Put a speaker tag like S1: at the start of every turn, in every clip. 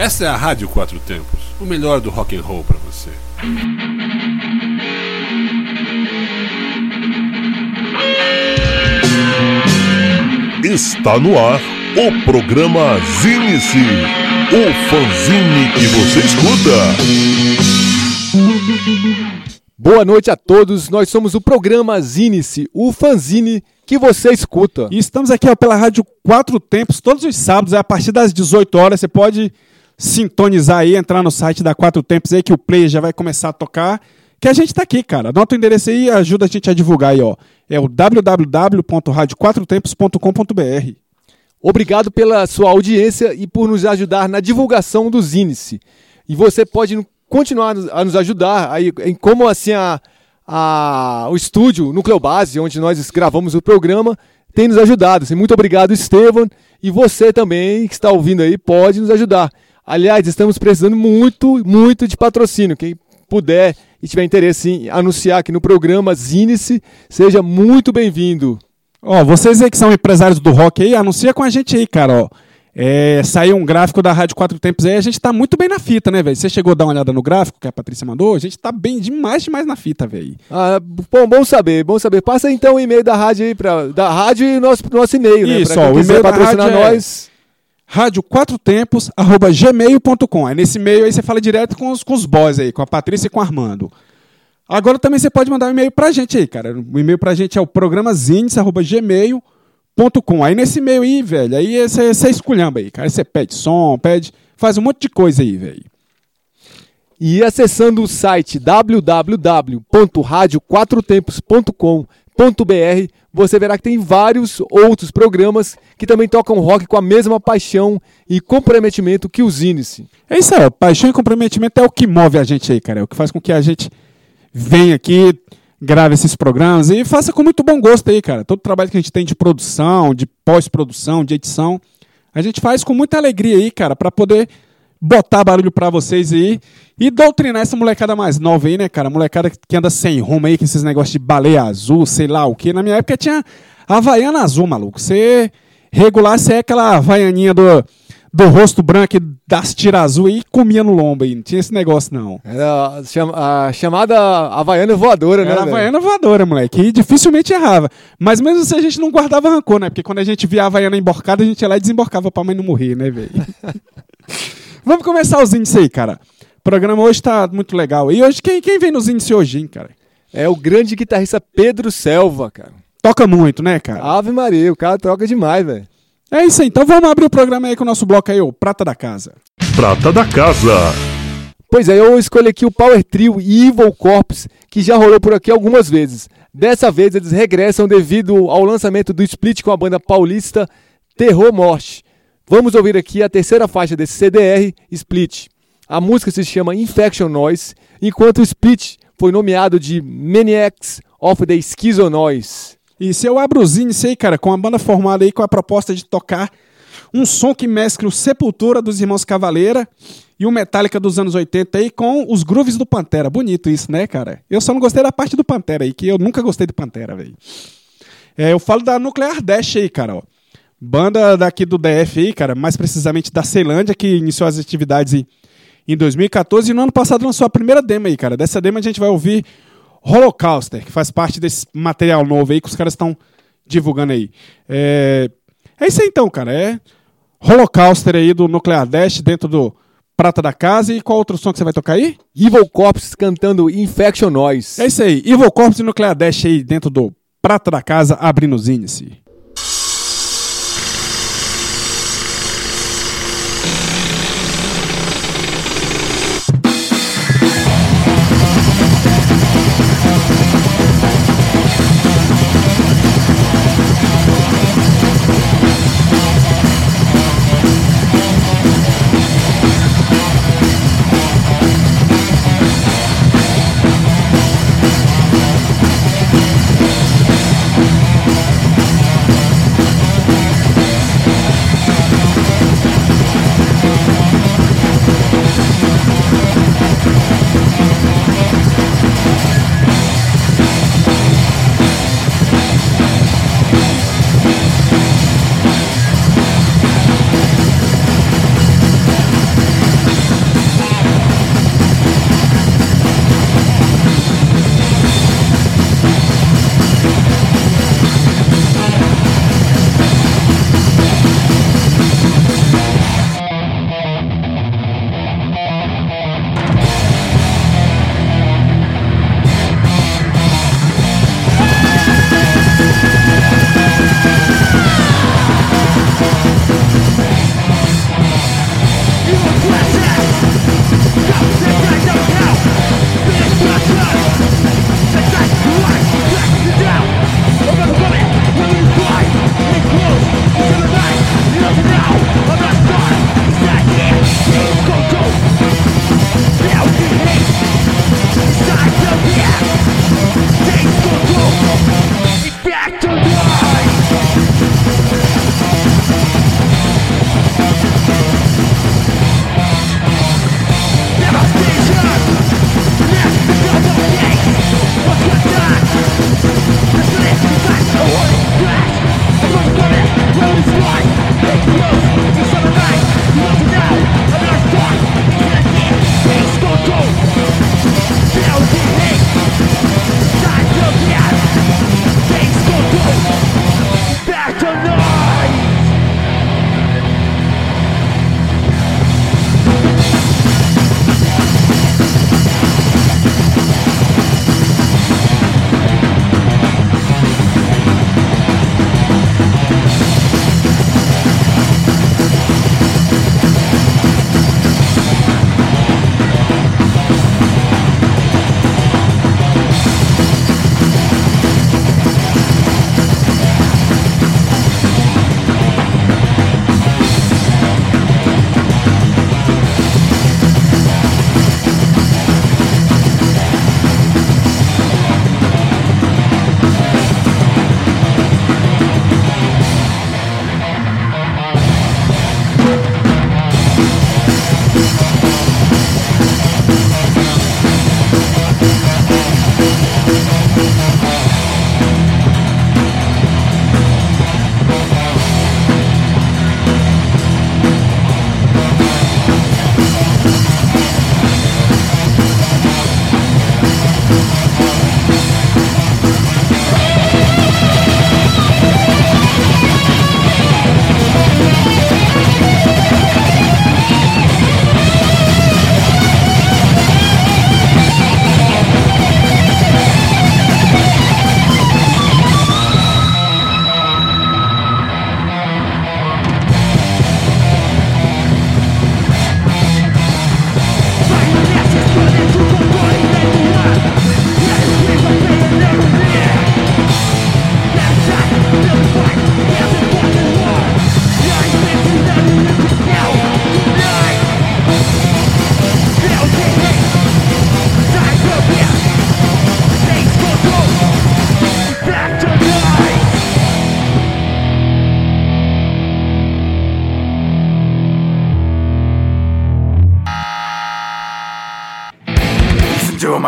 S1: Essa é a Rádio Quatro Tempos, o melhor do rock and roll para você.
S2: Está no ar o programa Zine-se, o fanzine que você
S3: escuta. Boa noite a todos, nós somos o programa Zine-se, o fanzine que você escuta.
S4: E estamos aqui ó, pela Rádio Quatro Tempos, todos os sábados, a partir das 18 horas, você pode sintonizar aí, entrar no site da Quatro Tempos aí que o play já vai começar a tocar. Que a gente tá aqui, cara. Anota o endereço aí e ajuda a gente a divulgar aí, ó. É o www.radioquatrotempos.com.br.
S3: Obrigado pela sua audiência e por nos ajudar na divulgação do Zinice. E você pode continuar a nos ajudar aí em como assim a, a, o estúdio Nucleobase, onde nós gravamos o programa, tem nos ajudado. Assim, muito obrigado, Estevam. E você também que está ouvindo aí pode nos ajudar. Aliás, estamos precisando muito, muito de patrocínio. Quem puder e tiver interesse em anunciar aqui no programa Zinice, seja muito bem-vindo.
S4: Ó, vocês aí que são empresários do rock aí, anuncia com a gente aí, cara, ó. É, saiu um gráfico da Rádio Quatro Tempos aí, a gente tá muito bem na fita, né, velho? Você chegou a dar uma olhada no gráfico que a Patrícia mandou? A gente tá bem demais, demais na fita, velho.
S3: Ah, bom, bom saber, bom saber. Passa então o e-mail da rádio aí, pra, da rádio e o nosso, nosso e-mail, né?
S4: Isso, ó, o e-mail patrocinar é nós. É rádio quatro tempos. Aí nesse e-mail aí você fala direto com os, com os boys aí, com a Patrícia e com o Armando. Agora também você pode mandar um e-mail pra gente aí, cara. O e-mail pra gente é o programazines.gmail.com. Aí nesse e-mail aí, velho, aí você, você esculhamba aí, cara. Você pede som, pede. Faz um monte de coisa aí, velho.
S3: E acessando o site www.radioquatrotempos.com.br você verá que tem vários outros programas que também tocam rock com a mesma paixão e comprometimento que o Zinice.
S4: É isso aí, paixão e comprometimento é o que move a gente aí, cara. É o que faz com que a gente venha aqui, grave esses programas e faça com muito bom gosto aí, cara. Todo o trabalho que a gente tem de produção, de pós-produção, de edição, a gente faz com muita alegria aí, cara, para poder botar barulho para vocês aí e doutrinar essa molecada mais nova aí, né, cara? Molecada que anda sem rumo aí, com esses negócios de baleia azul, sei lá o que. Na minha época tinha Havaiana azul, maluco. Você regular, você é aquela Havaianinha do, do rosto branco e das tiras azul e comia no lombo aí. Não tinha esse negócio, não.
S3: Era a chamada Havaiana voadora, né?
S4: Era Havaiana voadora, moleque. E dificilmente errava. Mas mesmo assim a gente não guardava rancor, né? Porque quando a gente via a Havaiana emborcada, a gente ia lá e desemborcava pra mãe não morrer, né, velho? Vamos começar os índices aí, cara. O programa hoje tá muito legal. E hoje, quem, quem vem nos índices hoje, hein, cara?
S3: É o grande guitarrista Pedro Selva, cara.
S4: Toca muito, né, cara?
S3: Ave Maria, o cara toca demais, velho.
S4: É isso aí, então vamos abrir o programa aí com o nosso bloco aí, o Prata da Casa.
S2: Prata da Casa.
S3: Pois é, eu escolhi aqui o Power Trio Evil Corps, que já rolou por aqui algumas vezes. Dessa vez eles regressam devido ao lançamento do split com a banda paulista Terror Morte. Vamos ouvir aqui a terceira faixa desse CDR, Split. A música se chama Infection Noise, enquanto o Split foi nomeado de Maniacs of the Schizo Noise.
S4: E se eu abro os índices aí, cara, com a banda formada aí com a proposta de tocar um som que mescla o Sepultura dos Irmãos Cavaleira e o Metallica dos anos 80 aí com os grooves do Pantera. Bonito isso, né, cara? Eu só não gostei da parte do Pantera aí, que eu nunca gostei do Pantera, velho. É, eu falo da Nuclear Dash aí, cara, ó. Banda daqui do DF aí, cara, mais precisamente da Ceilândia, que iniciou as atividades em, em 2014 e no ano passado lançou a primeira demo aí, cara. Dessa demo a gente vai ouvir Holocauster, que faz parte desse material novo aí que os caras estão divulgando aí. É... é isso aí então, cara. É Holocauster aí do Nuclear Dash dentro do Prata da Casa. E qual outro som que você vai tocar aí?
S3: Evil Corps cantando Infection Noise.
S4: É isso aí. Evil Corps e Nuclear Dash aí dentro do Prata da Casa abrindo os índices.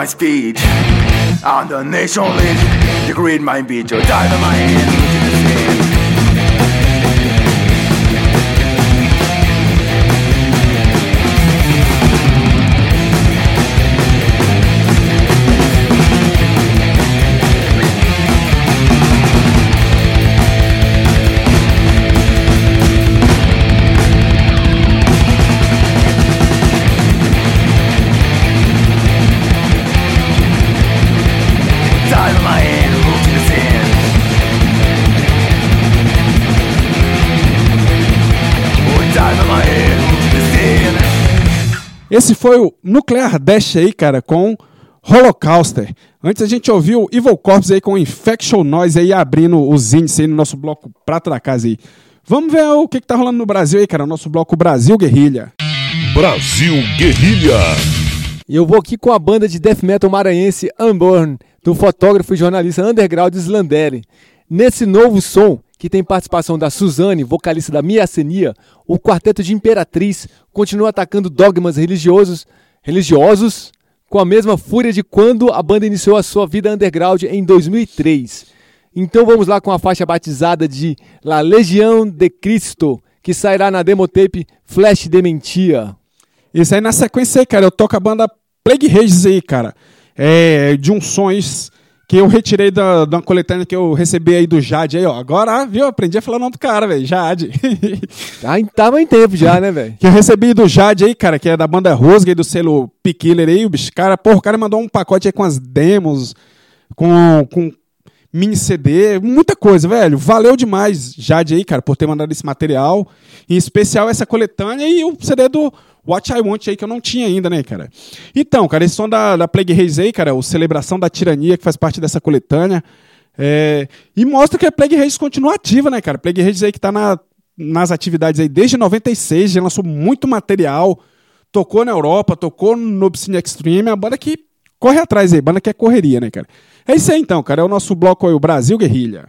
S5: my speech. on the nation lead, the greed might be to dynamite.
S4: Esse foi o Nuclear Dash aí, cara, com Holocauster. Antes a gente ouviu Evil Corpse aí com Infection Noise aí abrindo os índices aí no nosso bloco Prata da Casa aí. Vamos ver o que, que tá rolando no Brasil aí, cara. O nosso bloco Brasil Guerrilha.
S2: Brasil Guerrilha.
S3: E eu vou aqui com a banda de death metal maranhense Unborn, do fotógrafo e jornalista underground Slandere. Nesse novo som, que tem participação da Suzane, vocalista da Miacenia, o quarteto de Imperatriz continua atacando dogmas religiosos, religiosos com a mesma fúria de quando a banda iniciou a sua vida underground em 2003. Então vamos lá com a faixa batizada de La Legião de Cristo, que sairá na demotape Flash Dementia.
S4: Isso aí na sequência aí, cara, eu toco a banda Plague Rages aí, cara. É, de uns sons que eu retirei da, da coletânea que eu recebi aí do Jade aí, ó. Agora, viu, aprendi a falar o nome do cara, velho, Jade.
S3: Ah, tava em tempo já, né, velho?
S4: que eu recebi do Jade aí, cara, que é da banda Rosga e do selo P-Killer aí, o bicho, cara, porra, o cara mandou um pacote aí com as demos, com, com mini CD, muita coisa, velho. Valeu demais, Jade aí, cara, por ter mandado esse material. Em especial essa coletânea e o CD do What I Want aí, que eu não tinha ainda, né, cara? Então, cara, esse som da, da Plague Race aí, cara, o Celebração da Tirania, que faz parte dessa coletânea. é, e mostra que a Plague Race continua ativa, né, cara? Plague Race aí que tá na, nas atividades aí desde 96, já lançou muito material, tocou na Europa, tocou no Obscene Extreme, a banda que corre atrás aí, banda que é correria, né, cara? É isso aí então, cara, é o nosso bloco aí, o Brasil Guerrilha.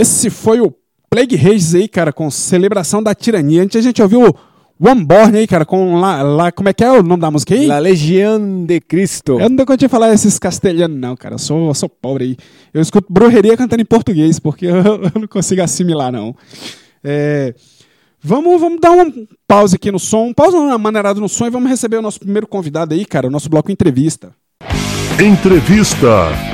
S4: Esse foi o Plague Rages aí, cara, com celebração da tirania. Antes a gente ouviu o One Born aí, cara, com lá, lá. Como é que é o nome da música aí?
S3: La Legião de Cristo.
S4: Eu não dou conta de falar esses castelhanos, não, cara. Eu sou, eu sou pobre aí. Eu escuto brujeria cantando em português, porque eu, eu não consigo assimilar, não. É, vamos, vamos dar uma pausa aqui no som. Pausa na maneirada no som e vamos receber o nosso primeiro convidado aí, cara, o nosso bloco entrevista.
S2: Entrevista.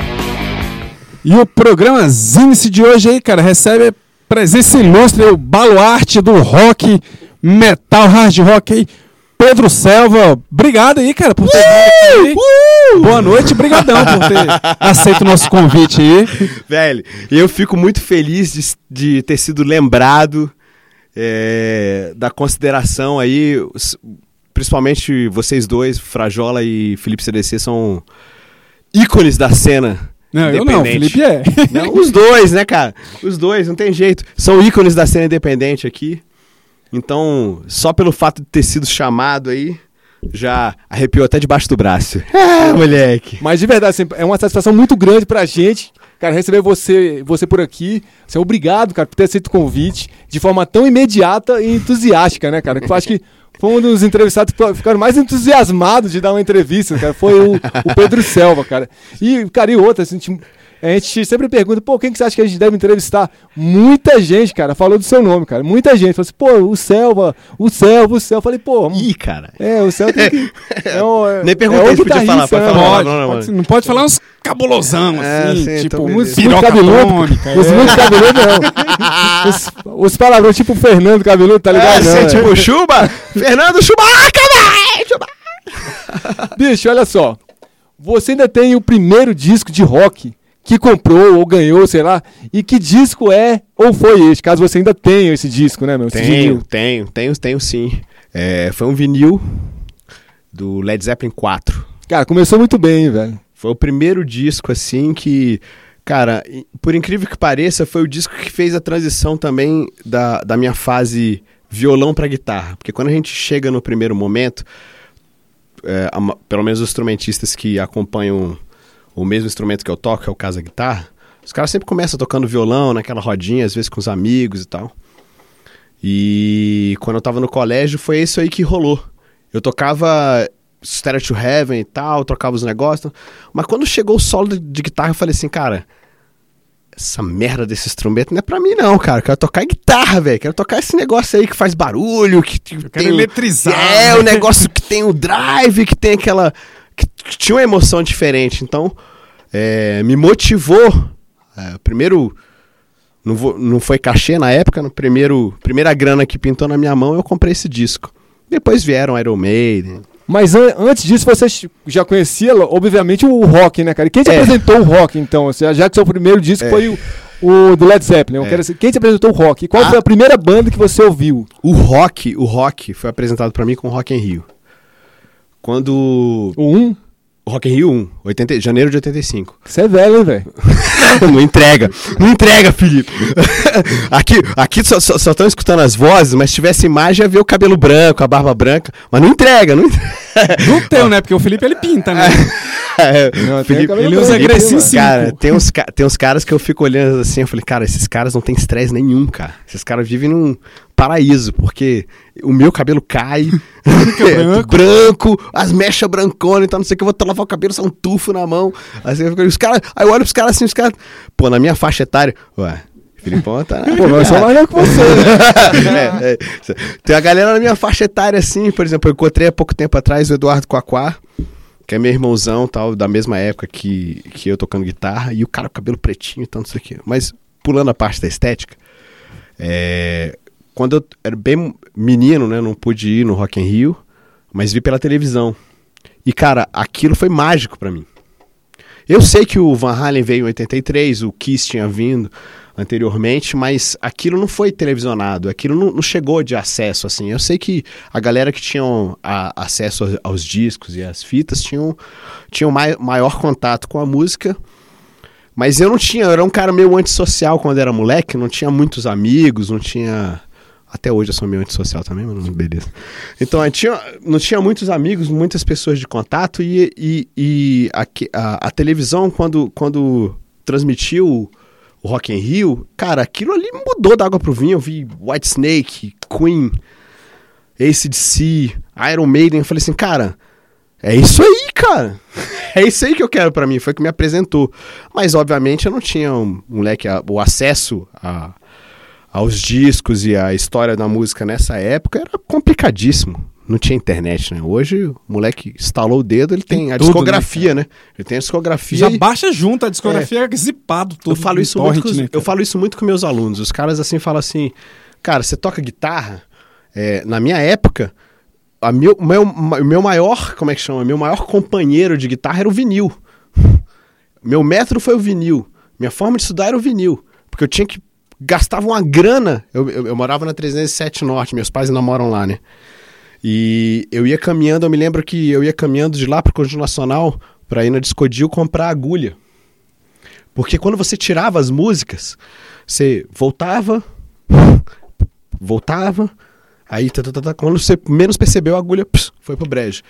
S4: E o programa Zinice de hoje aí, cara, recebe presença ilustre, o baluarte do rock, metal, hard rock aí, Pedro Selva. Obrigado aí, cara, por ter vindo aqui. Boa noite, brigadão por ter aceito o nosso convite aí.
S6: Velho, eu fico muito feliz de, de ter sido lembrado é, da consideração aí, principalmente vocês dois, Frajola e Felipe CDC, são ícones da cena.
S4: Não, eu não. Felipe é.
S6: Não, os dois, né, cara? Os dois, não tem jeito. São ícones da cena independente aqui. Então, só pelo fato de ter sido chamado aí, já arrepiou até debaixo do braço. Ah, moleque.
S3: Mas de verdade, assim, é uma satisfação muito grande pra gente, cara, receber você, você por aqui. Assim, obrigado, cara, por ter aceito o convite de forma tão imediata e entusiástica, né, cara? Que eu acho que foi um dos entrevistados que ficaram mais entusiasmados de dar uma entrevista, cara. Foi o, o Pedro Selva, cara. E, cara, e outra, assim, a gente sempre pergunta, pô, quem que você acha que a gente deve entrevistar? Muita gente, cara, falou do seu nome, cara. Muita gente. Falou assim, pô, o Selva, o Selva, o Selva. Eu falei, pô,
S6: Ih, cara.
S3: é, o Selva tem que. É é,
S6: Nem perguntei
S3: é
S6: se podia falar, pode
S3: né,
S6: falar. Não, não,
S4: Pode-
S6: mano.
S4: não pode falar uns cabulosão,
S6: É,
S4: assim,
S6: sim,
S4: tipo,
S6: tô
S3: Muito, cabeludo. Os
S4: é.
S3: muito cabeludo, não. Os, os palavrões tipo Fernando Cabeludo, tá ligado?
S6: É,
S3: Não,
S6: você,
S3: é.
S6: tipo, Chuba, Fernando Chewbacca, velho! Chuba-
S3: Bicho, olha só. Você ainda tem o primeiro disco de rock que comprou ou ganhou, sei lá. E que disco é ou foi este? Caso você ainda tenha esse disco, né, meu?
S6: Tenho,
S3: vinil.
S6: tenho, tenho, tenho sim. É, foi um vinil do Led Zeppelin 4.
S3: Cara, começou muito bem, velho.
S6: Foi o primeiro disco, assim, que. Cara, por incrível que pareça, foi o disco que fez a transição também da, da minha fase violão pra guitarra. Porque quando a gente chega no primeiro momento, é, a pelo menos os instrumentistas que acompanham o mesmo instrumento que eu toco, que é o caso da guitarra, os caras sempre começam tocando violão naquela rodinha, às vezes com os amigos e tal. E quando eu tava no colégio, foi isso aí que rolou. Eu tocava Stereo to Heaven e tal, trocava os negócios. Mas quando chegou o solo de, de guitarra, eu falei assim, cara, essa merda desse instrumento não é pra mim não, cara. Eu quero tocar guitarra, velho. Quero tocar esse negócio aí que faz barulho, que, que
S4: quero
S6: tem...
S4: eletrizar,
S6: É,
S4: né?
S6: o negócio que tem o drive, que tem aquela... Que, tinha uma emoção diferente. Então, é, me motivou... é, primeiro não, vou- não foi cachê na época, no primeiro primeira grana que pintou na minha mão, eu comprei esse disco. Depois vieram Iron Maiden.
S3: Mas an- antes disso, você já conhecia, obviamente, o rock, né, cara? E quem te
S6: É.
S3: apresentou o rock, então? Já que seu primeiro disco foi o, o do Led Zeppelin.
S6: É.
S3: quero saber, quem te apresentou o rock? Qual
S6: Ah.
S3: foi a primeira banda que você ouviu?
S6: O rock, o rock foi apresentado pra mim com o Rock in Rio. Quando
S3: O 1?
S6: o Rock in Rio 1, 80, janeiro de 85.
S3: Você é velho, hein, velho?
S6: não entrega, não entrega, Felipe. aqui aqui só estão escutando as vozes, mas se tivesse imagem ia ver o cabelo branco, a barba branca, mas não entrega, não entrega.
S4: Não tem, né? Porque o Felipe ele pinta, né?
S6: É,
S3: Não, tem
S6: Felipe,
S4: ele usa
S3: mano.
S4: cinco.
S6: Cara, tem uns, tem uns caras que eu fico olhando assim, eu falei, cara, esses caras não têm estresse nenhum, cara. Esses caras vivem num paraíso, porque o meu cabelo cai, é,
S4: branco.
S6: branco, as mechas branconas, então não sei o que, eu vou lavar o cabelo, sai um tufo na mão. Assim, os caras, aí eu olho pros caras assim, os caras, pô, na minha faixa etária, ué, Filipão tá.
S3: Pô, mas eu sou velho que você. né?
S6: É, é. Tem a galera na minha faixa etária assim, por exemplo, eu encontrei há pouco tempo atrás o Eduardo Quaquá, que é meu irmãozão, tal, da mesma época que, que eu tocando guitarra, e o cara com cabelo pretinho e tal, não sei o quê. Mas pulando a parte da estética, é, quando eu era bem menino, né, não pude ir no Rock in Rio, mas vi pela televisão. E cara, aquilo foi mágico pra mim. Eu sei que o Van Halen veio em 83, o Kiss tinha vindo anteriormente, mas aquilo não foi televisionado, aquilo não, não chegou de acesso assim. Eu sei que a galera que tinham a- acesso aos, aos discos e às fitas tinham, tinham mai, maior contato com a música, mas eu não tinha, eu era um cara meio antissocial quando era moleque, não tinha muitos amigos, não tinha. Até hoje eu sou meio antissocial também, mas beleza. Então, eu tinha, não tinha muitos amigos, muitas pessoas de contato, e, e, e a, a, a televisão, quando, quando transmitiu o Rock in Rio, cara, aquilo ali mudou da água pro vinho. Eu vi White Snake, Queen, ACDC, Iron Maiden. Eu falei assim, cara, é isso aí, cara. É isso aí que eu quero pra mim. Foi o que me apresentou. Mas, obviamente, eu não tinha um, um leque, a- o acesso a, aos discos e a história da música nessa época era complicadíssimo. Não tinha internet, né? Hoje o moleque instalou o dedo, ele tem,
S4: Tem
S6: a
S4: tudo, né,
S6: discografia, né? Ele tem a discografia.
S4: Já
S6: e-
S4: baixa junto a discografia zipado tudo.
S6: eu falo isso muito
S4: torrent,
S6: com, os-
S4: né,
S6: eu falo isso muito com meus alunos. Os caras assim falam assim, cara, você toca guitarra? É, na minha época, a meu, meu, meu maior, como é que chama? Meu maior companheiro de guitarra era o vinil. Meu método foi o vinil. Minha forma de estudar era o vinil. Porque eu tinha que. Gastava uma grana. Eu, eu, eu morava na 307 Norte, meus pais ainda moram lá, né? E eu ia caminhando, eu me lembro que eu ia caminhando de lá pro Conjunto Nacional pra ir na Discodil comprar agulha. Porque quando você tirava as músicas, você voltava, voltava, aí tá, tá, tá, quando você menos percebeu, a agulha ps, foi pro brejo.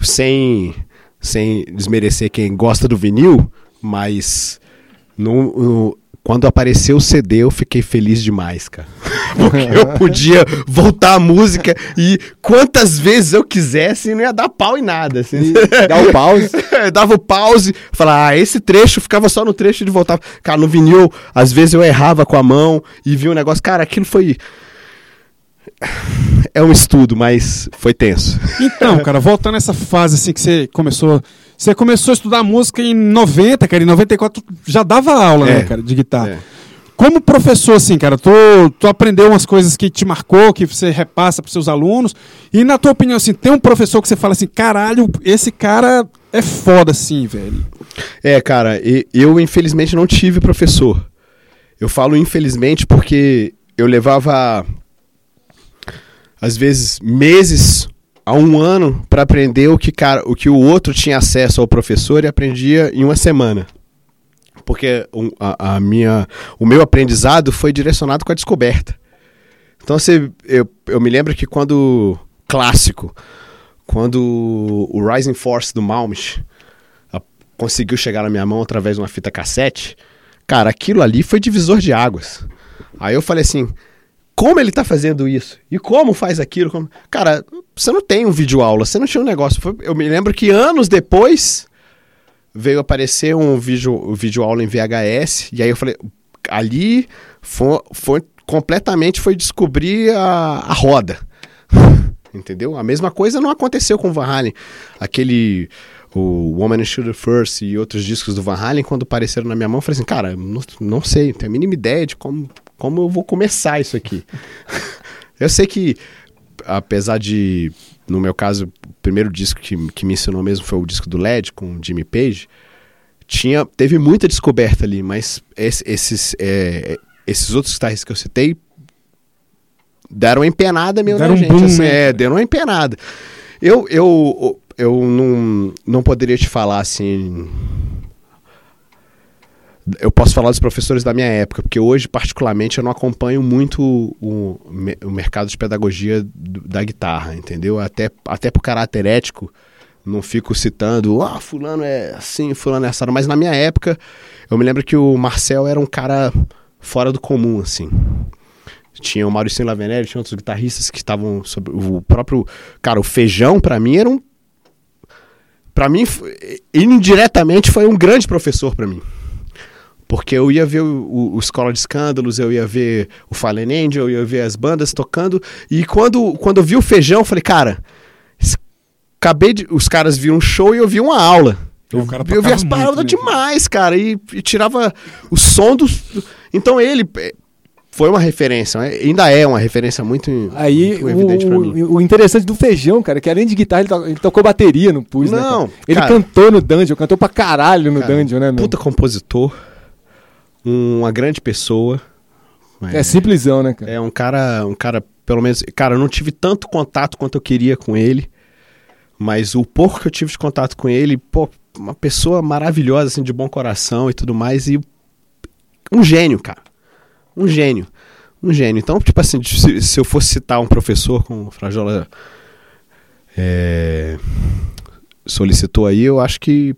S6: Sem, sem desmerecer quem gosta do vinil, mas no, no- quando apareceu o CD eu fiquei feliz demais, cara. Porque eu podia voltar a música e quantas vezes eu quisesse não ia dar pau em nada. Assim.
S3: Dá o pause.
S6: Eu dava o pause, falava, ah, esse trecho ficava só no trecho de voltar. Cara, no vinil, às vezes eu errava com a mão e via um negócio. Cara, aquilo foi. É um estudo, mas foi tenso.
S4: Então, cara, voltando a essa fase assim que você começou. Você começou a estudar música em 90, cara, em 94 tu já dava aula, né,
S6: É.
S4: cara, de guitarra.
S6: É.
S4: Como professor, assim, cara, tu, tu aprendeu umas coisas que te marcou, que você repassa pros seus alunos. E na tua opinião, assim, tem um professor que você fala assim, caralho, esse cara é foda, assim, velho.
S6: É, cara, eu infelizmente não tive professor. Eu falo infelizmente porque eu levava, às vezes, meses a um ano para aprender o que, cara, o que o outro tinha acesso ao professor e aprendia em uma semana. Porque a, a minha, o meu aprendizado foi direcionado com a descoberta. Então, você, eu, eu me lembro que quando. Clássico. Quando o Rising Force do Malmich conseguiu chegar na minha mão através de uma fita cassete, cara, aquilo ali foi divisor de águas. Aí eu falei assim: como ele tá fazendo isso? E como faz aquilo? Como- Cara, você não tem um vídeo aula, você não tinha um negócio. Eu me lembro que anos depois veio aparecer um vídeo, um vídeo aula em VHS, e aí eu falei, ali foi, foi completamente foi descobrir a, a roda. Entendeu? A mesma coisa não aconteceu com o Van Halen. Aquele o Woman in Shoot First e outros discos do Van Halen, quando apareceram na minha mão, eu falei assim, cara, não, não sei, não tenho a mínima ideia de como, como eu vou começar isso aqui. eu sei que, apesar de, no meu caso, o primeiro disco que, que me ensinou mesmo foi o disco do LED, com o Jimmy Page, tinha, teve muita descoberta ali, mas esse- esses, é, esses outros guitarristas que eu citei deram uma empenada meio
S4: Deram
S6: na
S4: um
S6: gente.
S4: boom,
S6: assim,
S4: né?
S6: é, deram uma empenada. Eu, eu, eu não, não poderia te falar assim. Eu posso falar dos professores da minha época, porque hoje, particularmente, eu não acompanho muito o, o mercado de pedagogia da guitarra, entendeu? Até, até por caráter ético, não fico citando, ah, fulano é assim, fulano é assado. Mas na minha época, eu me lembro que o Marcel era um cara fora do comum, assim. Tinha o Mauricinho Lavenelli, tinha outros guitarristas que estavam sobre o próprio. Cara, o feijão, pra mim, era um. Pra mim, indiretamente, foi um grande professor pra mim. Porque eu ia ver o, o- o Escola de Escândalos, eu ia ver o Fallen Angel, eu ia ver as bandas tocando. E quando, quando eu vi o feijão, eu falei, cara, acabei de. Os caras viram um show e eu vi uma aula.
S4: É,
S6: Eu,
S4: o cara
S6: eu vi as
S4: muito,
S6: palavras
S4: né?
S6: demais, cara, e, e tirava o som do. Então ele eh, foi uma referência, né? ainda é uma referência muito,
S3: Aí,
S6: muito evidente pra mim.
S3: o, o interessante do Feijão, cara, que além de guitarra, ele, to- ele tocou bateria no Pus, né?
S6: Não,
S3: cara? Ele
S6: cara.
S3: cantou no Dungeon, cantou pra caralho no
S6: Cara,
S3: Dungeon, né, meu?
S6: Puta compositor, uma grande pessoa.
S3: É simplesão, né, cara?
S6: É um cara, um cara, pelo menos, cara, eu não tive tanto contato quanto eu queria com ele, mas o pouco que eu tive de contato com ele, pô, uma pessoa maravilhosa, assim, de bom coração e tudo mais, e um gênio, cara. Um gênio. Um gênio. Então, tipo assim, se, se eu fosse citar um professor, como o Frajola é, solicitou aí, eu acho que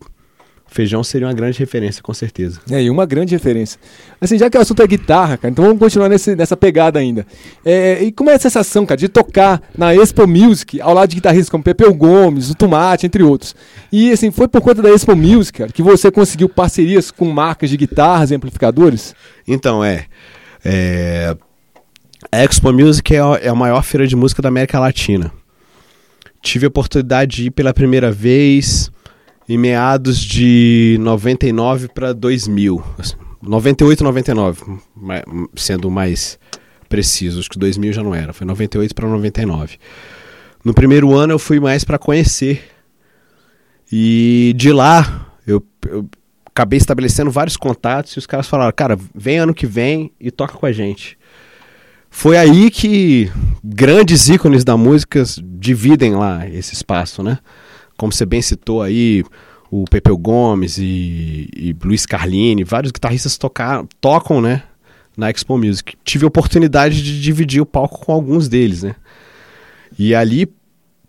S6: Feijão seria uma grande referência, com certeza.
S3: É, e uma grande referência. Assim, já que o assunto é guitarra, cara, então vamos continuar nesse- nessa pegada ainda. É, e como é a sensação, cara, de tocar na Expo Music ao lado de guitarristas como Pepeu Gomes, o Tomate, entre outros? E, assim, foi por conta da Expo Music, cara, que você conseguiu parcerias com marcas de guitarras e amplificadores?
S6: Então, é. é a Expo Music é a, é a maior feira de música da América Latina. Tive a oportunidade de ir pela primeira vez em meados de 99 para 2000. assim, 98 99, ma- sendo mais preciso. Acho que 2000 já não era. Foi 98 para 99. No primeiro ano eu fui mais para conhecer. E de lá eu, eu acabei estabelecendo vários contatos e os caras falaram: cara, vem ano que vem e toca com a gente. Foi aí que grandes ícones da música dividem lá esse espaço, né? Como você bem citou aí, o Pepeu Gomes e, e Luiz Carlini, vários guitarristas tocar, tocam, né? Na Expo Music. Tive a oportunidade de dividir o palco com alguns deles, né? E ali,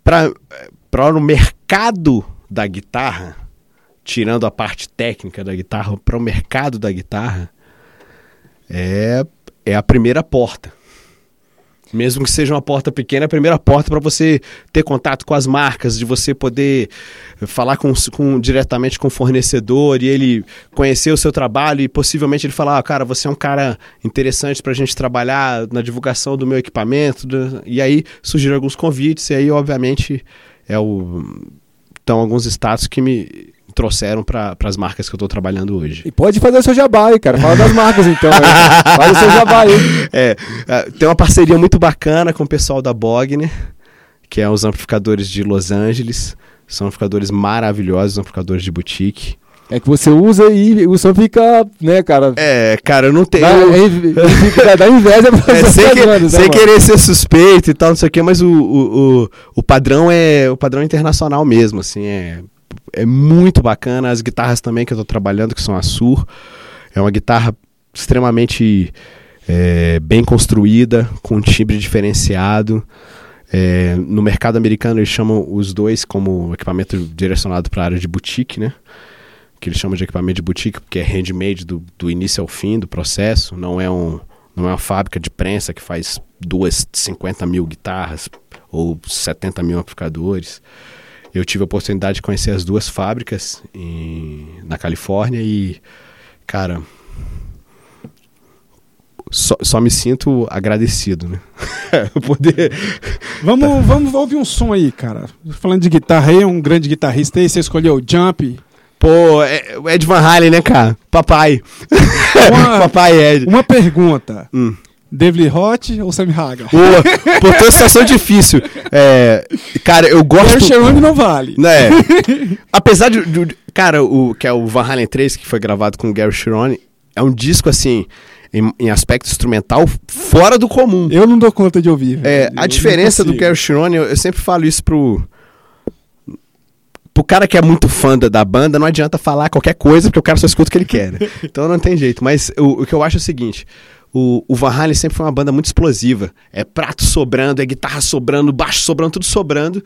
S6: para o mercado da guitarra, tirando a parte técnica da guitarra, para o mercado da guitarra, é, é a primeira porta. Mesmo que seja uma porta pequena, é a primeira porta para você ter contato com as marcas, de você poder falar com, com- diretamente com o fornecedor e ele conhecer o seu trabalho e possivelmente ele falar, ah, cara, você é um cara interessante para a gente trabalhar na divulgação do meu equipamento. do- E aí surgiram alguns convites e aí, obviamente, é o estão alguns status que me trouxeram para as marcas que eu estou trabalhando hoje.
S3: E pode fazer o seu jabá aí, cara. Fala das marcas, então. Faz o seu jabá aí.
S6: É, é, tem uma parceria muito bacana com o pessoal da Bogner, que é os amplificadores de Los Angeles. São amplificadores maravilhosos, amplificadores de boutique.
S3: É que você usa e o som fica, né, cara...
S6: É, cara, eu não tenho.
S3: Dá, é, dá inveja pra
S6: É, sem que-
S3: né,
S6: sem
S3: mano?
S6: querer ser suspeito e tal, não sei o que, mas o, o, o, o padrão é o padrão internacional mesmo, assim, é, é muito bacana. As guitarras também que eu tô trabalhando, que são a Sur, é uma guitarra extremamente é, bem construída, com um timbre diferenciado. É, no mercado americano eles chamam os dois como equipamento direcionado para a área de boutique, né? Que eles chamam de equipamento de boutique porque é handmade do, do início ao fim do processo, não é um não é uma fábrica de prensa que faz duas 50 mil guitarras ou 70 mil amplificadores. Eu tive a oportunidade de conhecer as duas fábricas em- na Califórnia e, cara, só, só me sinto agradecido, né? Poder.
S4: Vamos, vamos ouvir um som aí, cara. Falando de guitarra aí, um grande guitarrista aí, você escolheu o Jump.
S6: Pô, é, o Ed Van Halen, né, cara? Papai.
S4: Uma-
S6: Papai Ed.
S4: Uma pergunta.
S6: Hum.
S4: David Roth ou Sammy Hagar?
S6: Tô em situação difícil. É, cara, eu gosto.
S4: Gary Cherone não vale.
S6: Né? Apesar de, de- Cara, o que é o Van Halen 3, que foi gravado com o Gary Cherone, é um disco, assim, em, em aspecto instrumental, fora do comum.
S4: Eu não dou conta de ouvir.
S6: É.
S4: Eu
S6: a diferença do. Gary Cherone, eu, eu sempre falo isso pro. Pro cara que é muito fã da, da banda, não adianta falar qualquer coisa, porque o cara só escuta o que ele quer. né? Então não tem jeito. Mas o, o que eu acho é o seguinte: o, o Van Halen sempre foi uma banda muito explosiva. É prato sobrando, é guitarra sobrando, baixo sobrando, tudo sobrando.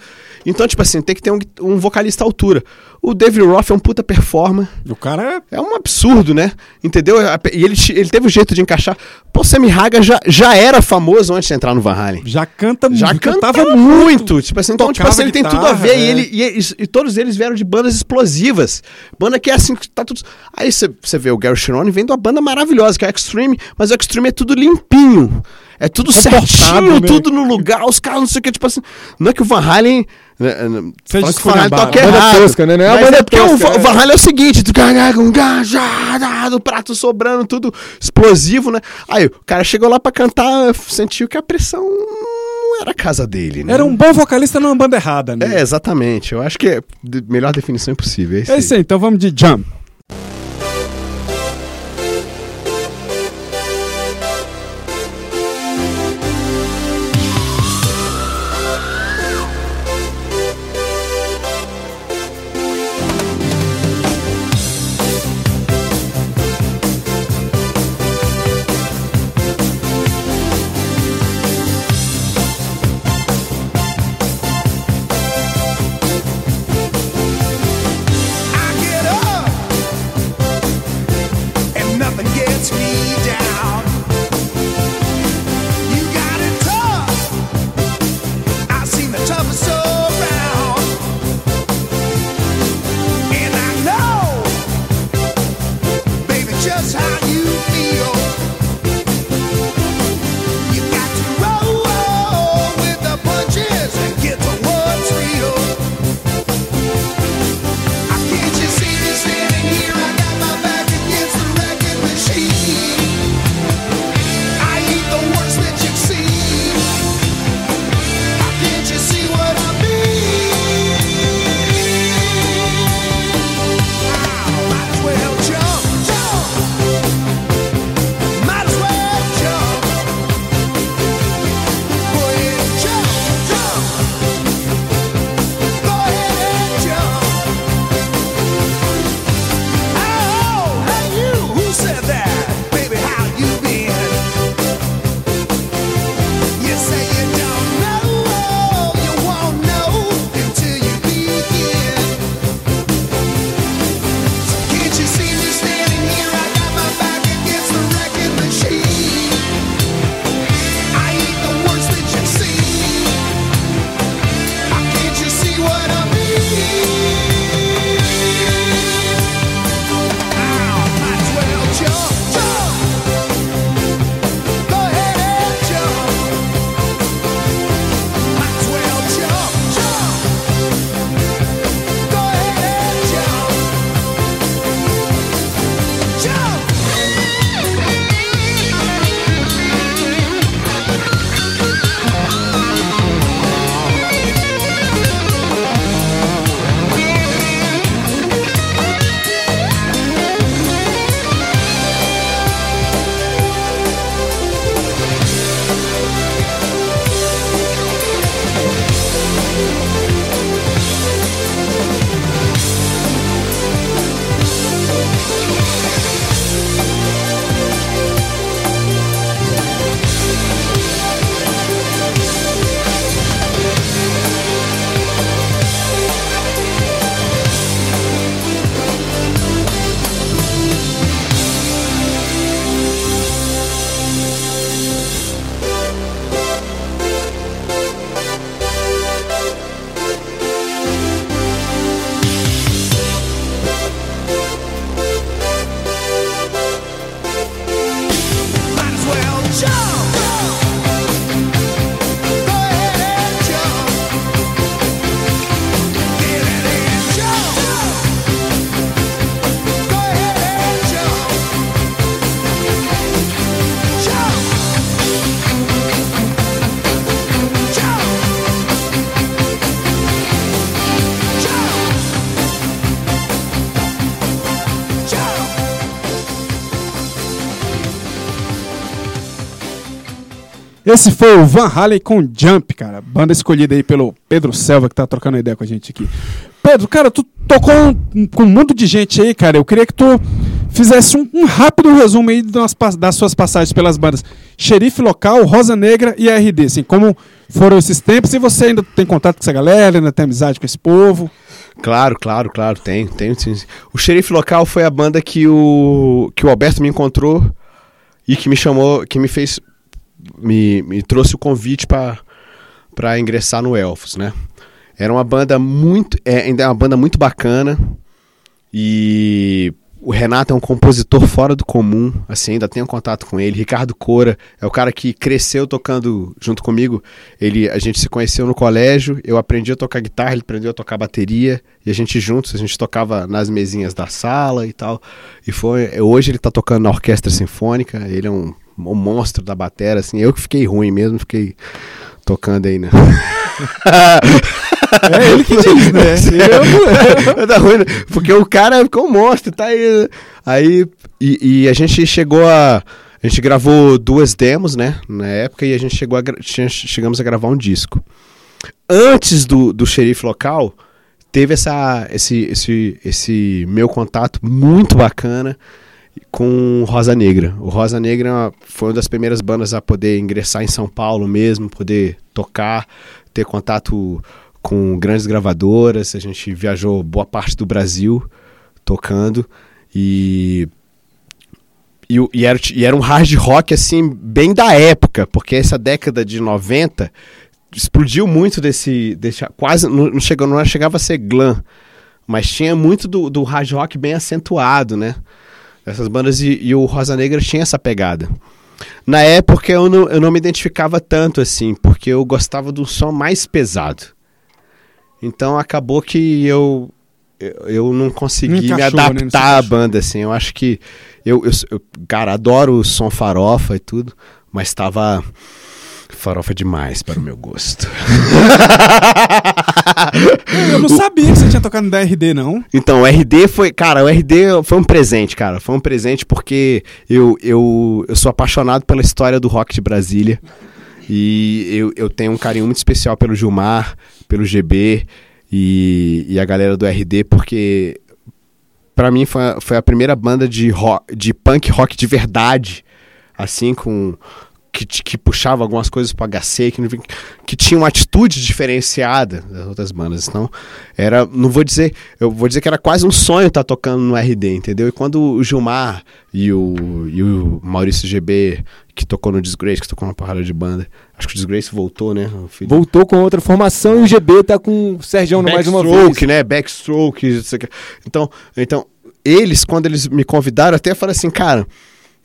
S6: Então, tipo assim, tem que ter um, um vocalista à altura. O David Roth é um puta performer.
S4: O cara
S6: É um absurdo, né? Entendeu? E ele, ele teve o jeito de encaixar. Pô, o Sammy Hagar já, já era famoso antes de entrar no Van Halen.
S4: já canta
S6: Já
S4: muito,
S6: cantava muito. Tipo assim, então, tipo assim, ele tem tudo a
S4: guitarra,
S6: ver. E,
S4: é.
S6: ele, e, eles- e todos eles vieram de bandas explosivas. Banda que é assim, que tá tudo. Aí você vê o Gary Cherone vendo uma banda maravilhosa, que é a Extreme, mas o Extreme é tudo limpinho. É tudo
S4: Comportado,
S6: certinho,
S4: né?
S6: tudo no lugar, os caras não sei o que, tipo assim. Não é que o Van Halen. Né, né,
S4: Seja
S6: falando que o
S4: esculhambado.
S6: toca
S3: Banda
S6: errado.
S3: tosca, né? Não é uma
S6: Mas
S3: banda
S6: é porque o,
S3: tosca,
S6: o
S3: é.
S6: Van Halen é o seguinte: tu ganha um gajado, prato sobrando, tudo explosivo, né? Aí o cara chegou lá pra cantar, sentiu que a pressão não era a casa dele, né?
S4: Era um bom vocalista numa banda errada, né?
S6: É, exatamente. Eu acho que é a melhor definição impossível. É
S4: É isso aí, então vamos de Jump. Esse foi o Van Halen com Jump, cara. Banda escolhida aí pelo Pedro Selva, que tá trocando ideia com a gente aqui. Pedro, cara, tu tocou um- com um monte de gente aí, cara. Eu queria que tu fizesse um, um rápido resumo aí das, das suas passagens pelas bandas Xerife Local, Rosa Negra e RD. Assim, como foram esses tempos e você ainda tem contato com essa galera, ainda tem amizade com esse povo.
S6: Claro, claro, claro, tenho sim. sim. O Xerife Local foi a banda que o, que o Alberto me encontrou e que me chamou, que me fez, me, me trouxe o convite para ingressar no Elfos, né? Era uma banda muito, é, ainda é uma banda muito bacana e o Renato é um compositor fora do comum, assim, ainda tenho contato com ele. Ricardo Cora é o cara que cresceu tocando junto comigo. Ele, a gente se conheceu no colégio, eu aprendi a tocar guitarra, ele aprendeu a tocar bateria, e a gente juntos, a gente tocava nas mesinhas da sala e tal. E foi, hoje ele tá tocando na orquestra sinfônica, ele é um, um monstro da bateria, assim. Eu que fiquei ruim mesmo, fiquei tocando aí, né?
S4: É ele que diz, né?
S6: Eu... tá ruim, né? Porque o cara ficou um monstro, tá aí. Aí. E, e a gente chegou a. A gente gravou duas demos, né? Na época, e a gente chegou a, chegamos a gravar um disco. Antes do, do xerife local, teve essa, esse, esse, esse meu contato muito bacana com Rosa Negra. O Rosa Negra foi uma das primeiras bandas a poder ingressar em São Paulo mesmo, poder tocar, ter contato com grandes gravadoras. A gente viajou boa parte do Brasil tocando e e, e era, e era um hard rock assim bem da época, porque essa década de 90 explodiu muito desse, desse quase não chegou não chegava a ser glam, mas tinha muito do, do hard rock bem acentuado, né? Essas bandas e, e o Rosa Negra tinha essa pegada. Na época eu não, eu não me identificava tanto assim, porque eu gostava do som mais pesado. Então acabou que eu eu, não consegui me
S4: encaixou, né? Não se
S6: adaptar à
S4: encaixou.
S6: banda assim. Eu acho que eu, eu, eu cara, adoro o som farofa e tudo, mas estava farofa demais para o meu gosto.
S4: Eu não sabia que você tinha tocado no DRD, não.
S6: Então, o RD foi, cara, o RD foi um presente, cara. Foi um presente porque eu, eu, eu sou apaixonado pela história do rock de Brasília. E eu, eu tenho um carinho muito especial pelo Gilmar, pelo GB e, e a galera do RD, porque pra mim foi, a- foi a primeira banda de, rock, de punk rock de verdade, assim, com. Que, que puxava algumas coisas pro HC, que, que tinha uma atitude diferenciada das outras bandas. Então, era. Não vou dizer. Eu vou dizer que era quase um sonho estar tocando no RD, entendeu? E quando o Gilmar e o, e o Maurício GB, que tocou no Disgrace, que tocou uma porrada de banda. Acho que o Disgrace voltou, né?
S3: Voltou com outra formação e o GB tá com o Sergião mais uma vez.
S6: Backstroke, né? Backstroke. isso aqui. Então, então, eles, quando eles me convidaram, até falaram assim, cara,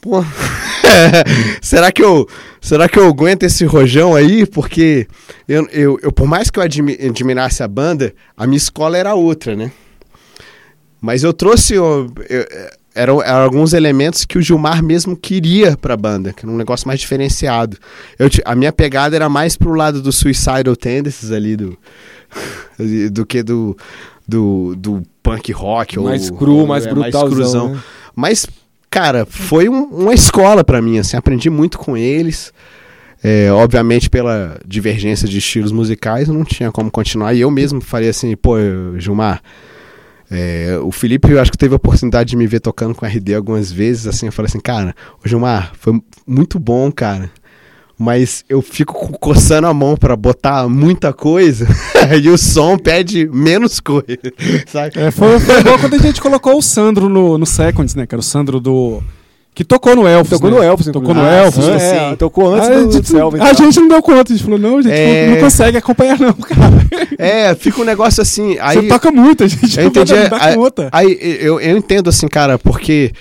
S6: pô, será que eu será que eu aguento esse rojão aí? Porque eu, eu, eu por mais que eu admi- admirasse a banda, a minha escola era outra, né? Mas eu trouxe ó, eu- eram, eram alguns elementos que o Gilmar mesmo queria pra banda, que era um negócio mais diferenciado. Eu, a minha pegada era mais pro lado do Suicidal Tendencies ali, do, do que do, do, do punk rock.
S3: Mais
S6: ou,
S3: cru,
S6: ou-
S3: mais
S6: é,
S3: brutalzão,
S6: cruzão.
S3: né?
S6: Mas, cara, foi um- uma escola pra mim, assim, aprendi muito com eles. É, obviamente, pela divergência de estilos musicais, não tinha como continuar. E eu mesmo falei assim, pô, Gilmar, é, o Felipe, eu acho que teve a oportunidade de me ver tocando com RD algumas vezes, assim, eu falei assim, cara, ô Gilmar, foi muito bom, cara. Mas eu fico co- coçando a mão pra botar muita coisa e o som pede menos coisa, sabe?
S4: É, foi, foi igual quando a gente colocou o Sandro no, no Seconds, né? Que era o Sandro do. Que tocou no Elfos.
S3: Tocou
S4: né?
S3: no Elfos,
S4: Tocou no
S3: Ah,
S4: Elfos.
S3: sim,
S4: assim.
S3: é, tocou antes do,
S4: a
S3: do
S4: gente,
S3: Selva.
S4: a gente não deu conta, a gente falou, não, a gente
S6: É.
S4: não, não consegue acompanhar, não, cara.
S6: É, fica um negócio assim. Aí,
S4: Você toca muito, a gente
S6: Eu
S4: não
S6: entendi.
S4: dar
S6: Aí,
S4: conta.
S6: aí eu, eu entendo assim, cara, porque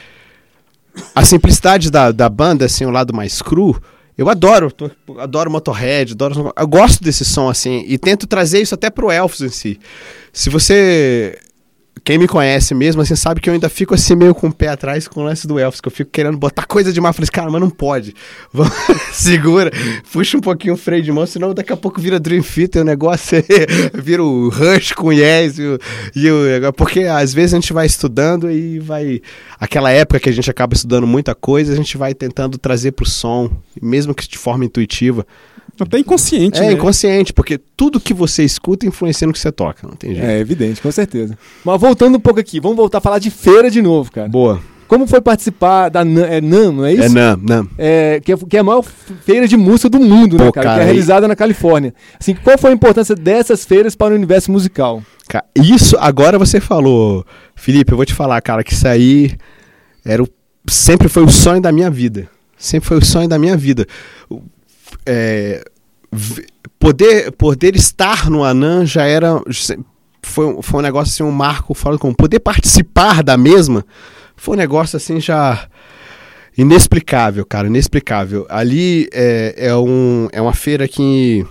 S6: a simplicidade da, da banda, assim, o lado mais cru, eu adoro. tô- adoro Motorhead, adoro. Eu gosto desse som, assim, e tento trazer isso até pro Elfos em si. Se você. Quem me conhece mesmo, assim, sabe que eu ainda fico assim meio com o pé atrás com o lance do Elvis, que eu fico querendo botar coisa demais. Eu falei, assim, cara, mas não pode. Vamos- Segura, puxa um pouquinho o freio de mão, senão daqui a pouco vira Dream Theater, o negócio vira o Rush com Yes. E o, e o- porque às vezes a gente vai estudando e vai. Aquela época que a gente acaba estudando muita coisa, a gente vai tentando trazer pro som, mesmo que de forma intuitiva.
S4: Até inconsciente,
S6: É
S4: né?
S6: inconsciente, porque tudo que você escuta influencia no que você toca, não tem jeito.
S3: É evidente, com certeza. Mas voltando um pouco aqui, vamos voltar a falar de feira de novo, cara.
S6: Boa.
S3: Como foi participar da NAM, é NAM, não é isso?
S6: É não, não.
S3: É, que, é, que é a maior feira de música do mundo, né,
S6: Pô,
S3: cara?
S6: cara,
S3: que é
S6: aí-
S3: realizada na Califórnia. Assim, qual foi a importância dessas feiras para o universo musical?
S6: Ca- Isso, agora você falou, Felipe, eu vou te falar, cara, que isso aí era o, sempre foi o sonho da minha vida. Sempre foi o sonho da minha vida. É, poder, poder estar no Anan já era. Foi, um- foi um negócio assim, um marco fora comum. Poder participar da mesma foi um negócio assim já. Inexplicável, cara, inexplicável. Ali é, é, um, é uma feira que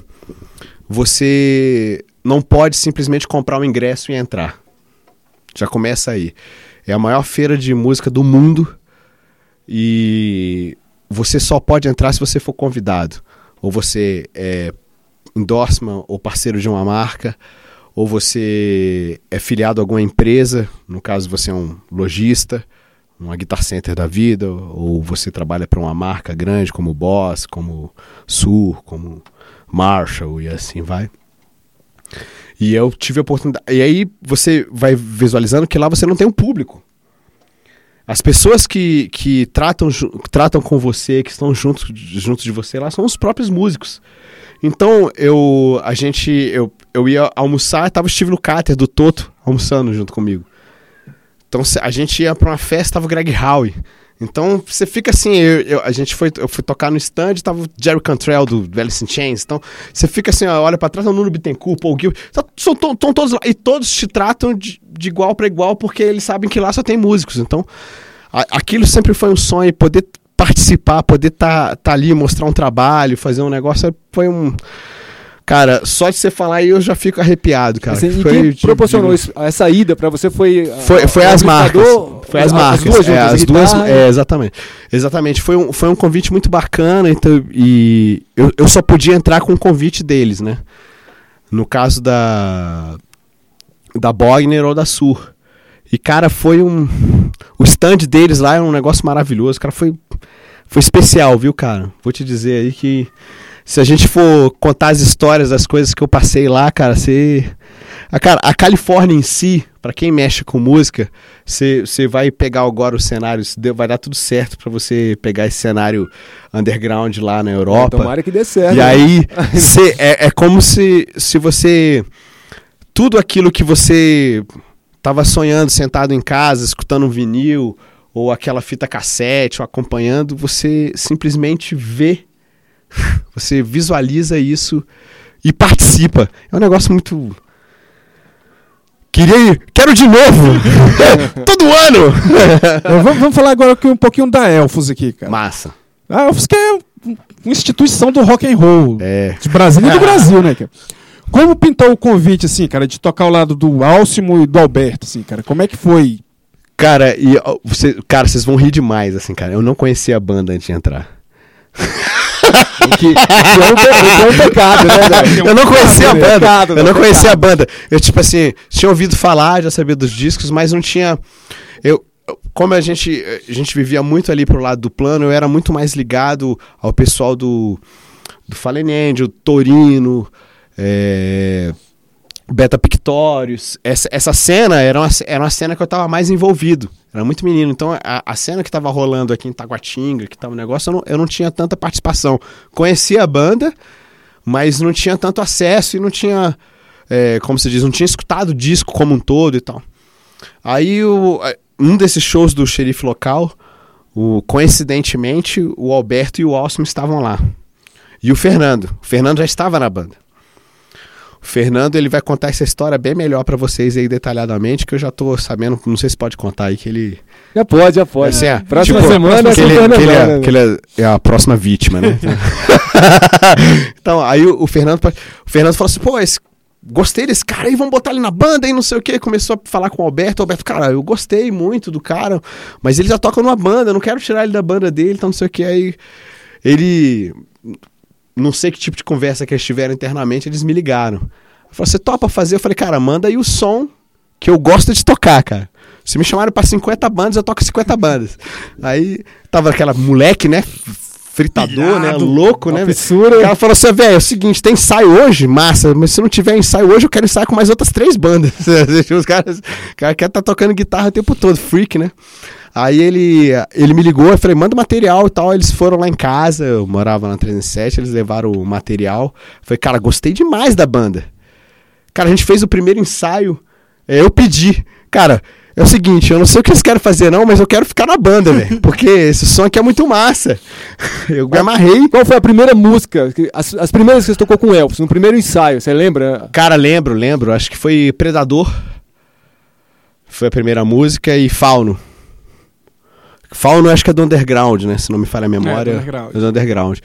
S6: você não pode simplesmente comprar um ingresso e entrar. Já começa aí. É a maior feira de música do mundo e você só pode entrar se você for convidado. Ou você é endorsement ou parceiro de uma marca, ou você é filiado a alguma empresa, no caso você é um lojista, uma guitar center da vida, ou você trabalha para uma marca grande como Boss, como Sur, como Marshall e assim vai. E eu tive a oportunidade. E aí você vai visualizando que lá você não tem um público. As pessoas que, que tratam, tratam com você, que estão junto, junto de você lá, são os próprios músicos. Então, eu a gente eu, eu ia almoçar, tava o Steve Lukather do Toto almoçando junto comigo. Então, a gente ia pra uma festa, tava o Greg Howe. Então, você fica assim, eu, eu- a gente foi, eu fui tocar no stand, tava o Jerry Cantrell do Alice in Chains. Então, você fica assim, ó, olha pra trás, é o Nuno Bittencourt, Paul Gil, estão todos lá. E todos te tratam de, de igual pra igual, porque eles sabem que lá só tem músicos. Então, a- aquilo sempre foi um sonho, poder participar, poder estar tá, tá ali, mostrar um trabalho, fazer um negócio, foi um... Cara, só de você falar aí eu já fico arrepiado, cara.
S3: Assim,
S6: Foi
S3: quem
S6: de-
S3: proporcionou
S6: de-
S3: isso- essa ida para você foi... ah,
S6: foi, foi as marcas. Foi as marcas.
S3: As duas
S6: é, as duas, é, exatamente. Exatamente. Foi um, foi um convite muito bacana então, e eu, eu só podia entrar com o convite deles, né? No caso da da Bogner ou da Sur. E cara, foi um o stand deles lá é um negócio maravilhoso, cara, foi foi especial, viu, cara? Vou te dizer aí que se a gente for contar as histórias das coisas que eu passei lá, cara, você a, cara, a Califórnia em si, pra quem mexe com música, você você vai pegar agora o cenário, vai dar tudo certo pra você pegar esse cenário underground lá na Europa.
S3: Tomara que dê certo.
S6: E
S3: né?
S6: aí, cê- é, é como se, se você. Tudo aquilo que você tava sonhando sentado em casa, escutando um vinil, ou aquela fita cassete, ou acompanhando, você simplesmente vê, você visualiza isso e participa. É um negócio muito. Queria ir, quero de novo! Todo ano!
S4: É, vamos, vamos falar agora um pouquinho da Elfos aqui, cara.
S6: Massa.
S4: A Elfos que é um- uma instituição do rock and roll.
S6: É.
S4: De Brasília e do Brasil, né, cara? Como pintou o convite, assim, cara, de tocar ao lado do Alcimo e do Alberto, assim, cara? Como é que foi?
S6: Cara, e você, cara, vocês vão rir demais, assim, cara. Eu não conhecia a banda antes de entrar.
S3: Que, é um, que é um pecado, né,
S6: eu não conhecia a
S3: pecado,
S6: banda.
S3: pecado,
S6: eu
S3: né?
S6: não conhecia a banda. Eu, tipo assim, tinha ouvido falar, já sabia dos discos, mas não tinha. Eu- como a gente, a gente vivia muito ali pro lado do plano, eu era muito mais ligado ao pessoal do, do Fallen Angel, Torino, é, Beta Pictorius. Essa, essa cena era uma, era uma cena que eu tava mais envolvido. Era muito menino. Então a, a cena que tava rolando aqui em Taguatinga, que tava um negócio, eu não, eu não tinha tanta participação. Conhecia a banda, mas não tinha tanto acesso e não tinha, é, como se diz, não tinha escutado o disco como um todo e tal. Aí o, um desses shows do xerife local, o, coincidentemente, o Alberto e o Alcimo estavam lá. E o Fernando. O Fernando já estava na banda. O Fernando ele vai contar essa história bem melhor pra vocês aí detalhadamente, que eu já tô sabendo, não sei se pode contar aí que ele
S3: Já pode, já pode.
S6: Assim, é,
S3: Próxima
S6: tipo,
S3: semana é
S6: que
S3: o
S6: ele, que
S3: Fernandão,
S6: ele é,
S3: né?
S6: que ele é- é a próxima vítima, né? então, aí o, o Fernando, o Fernando falou assim, pô, esse, gostei desse cara aí, vamos botar ele na banda e não sei o que. Começou a falar com o Alberto. O Alberto, cara, eu gostei muito do cara, mas ele já toca numa banda, não quero tirar ele da banda dele, então não sei o que. Aí ele. Não sei que tipo de conversa que eles tiveram internamente, eles me ligaram. Falou, você topa fazer? Eu falei, cara, manda aí o som que eu gosto de tocar, cara. Se me chamaram pra 50 bandas, eu toco 50 bandas. Aí tava aquela moleque, né? Fritador, né?
S4: Pilhado.
S6: Louco, né?
S3: Fissura.
S6: O cara falou assim, velho, é o seguinte, tem ensaio hoje? Massa, mas se não tiver ensaio hoje, eu quero ensaiar com mais outras três bandas. Os caras, o cara quer estar tocando guitarra o tempo todo, freak, né? Aí ele, ele me ligou, eu falei, manda material e tal. Eles foram lá em casa, eu morava na 307, eles levaram o material. Eu falei, cara, gostei demais da banda. Cara, a gente fez o primeiro ensaio, é, eu pedi. Cara, é o seguinte, eu não sei o que eles querem fazer não, mas eu quero ficar na banda, velho. Porque esse som aqui é muito massa. Eu me amarrei.
S3: Qual foi a primeira música? As, as primeiras que você tocou com o Elvis, no primeiro ensaio, você lembra?
S6: Cara, lembro, lembro. Acho que foi Predador. Foi a primeira música e Fauno. Fauno acho que é do Underground, né? Se não me falha a memória.
S4: É, do Underground.
S6: É do Underground.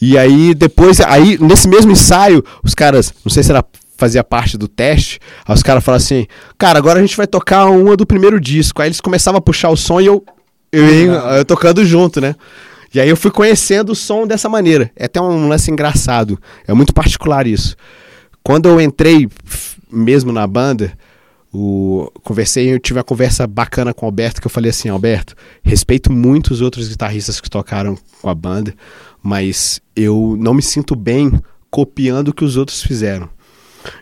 S6: E aí, depois, aí, nesse mesmo ensaio, os caras, não sei se era fazia parte do teste, aí os caras falaram assim, cara, agora a gente vai tocar uma do primeiro disco. Aí eles começavam a puxar o som e eu, eu, ia- eu tocando junto, né? E aí eu fui conhecendo o som dessa maneira. É até um lance engraçado. É muito particular isso. Quando eu entrei mesmo na banda, o, conversei, eu tive uma conversa bacana com o Alberto, que eu falei assim, Alberto, respeito muito os outros guitarristas que tocaram com a banda, mas eu não me sinto bem copiando o que os outros fizeram.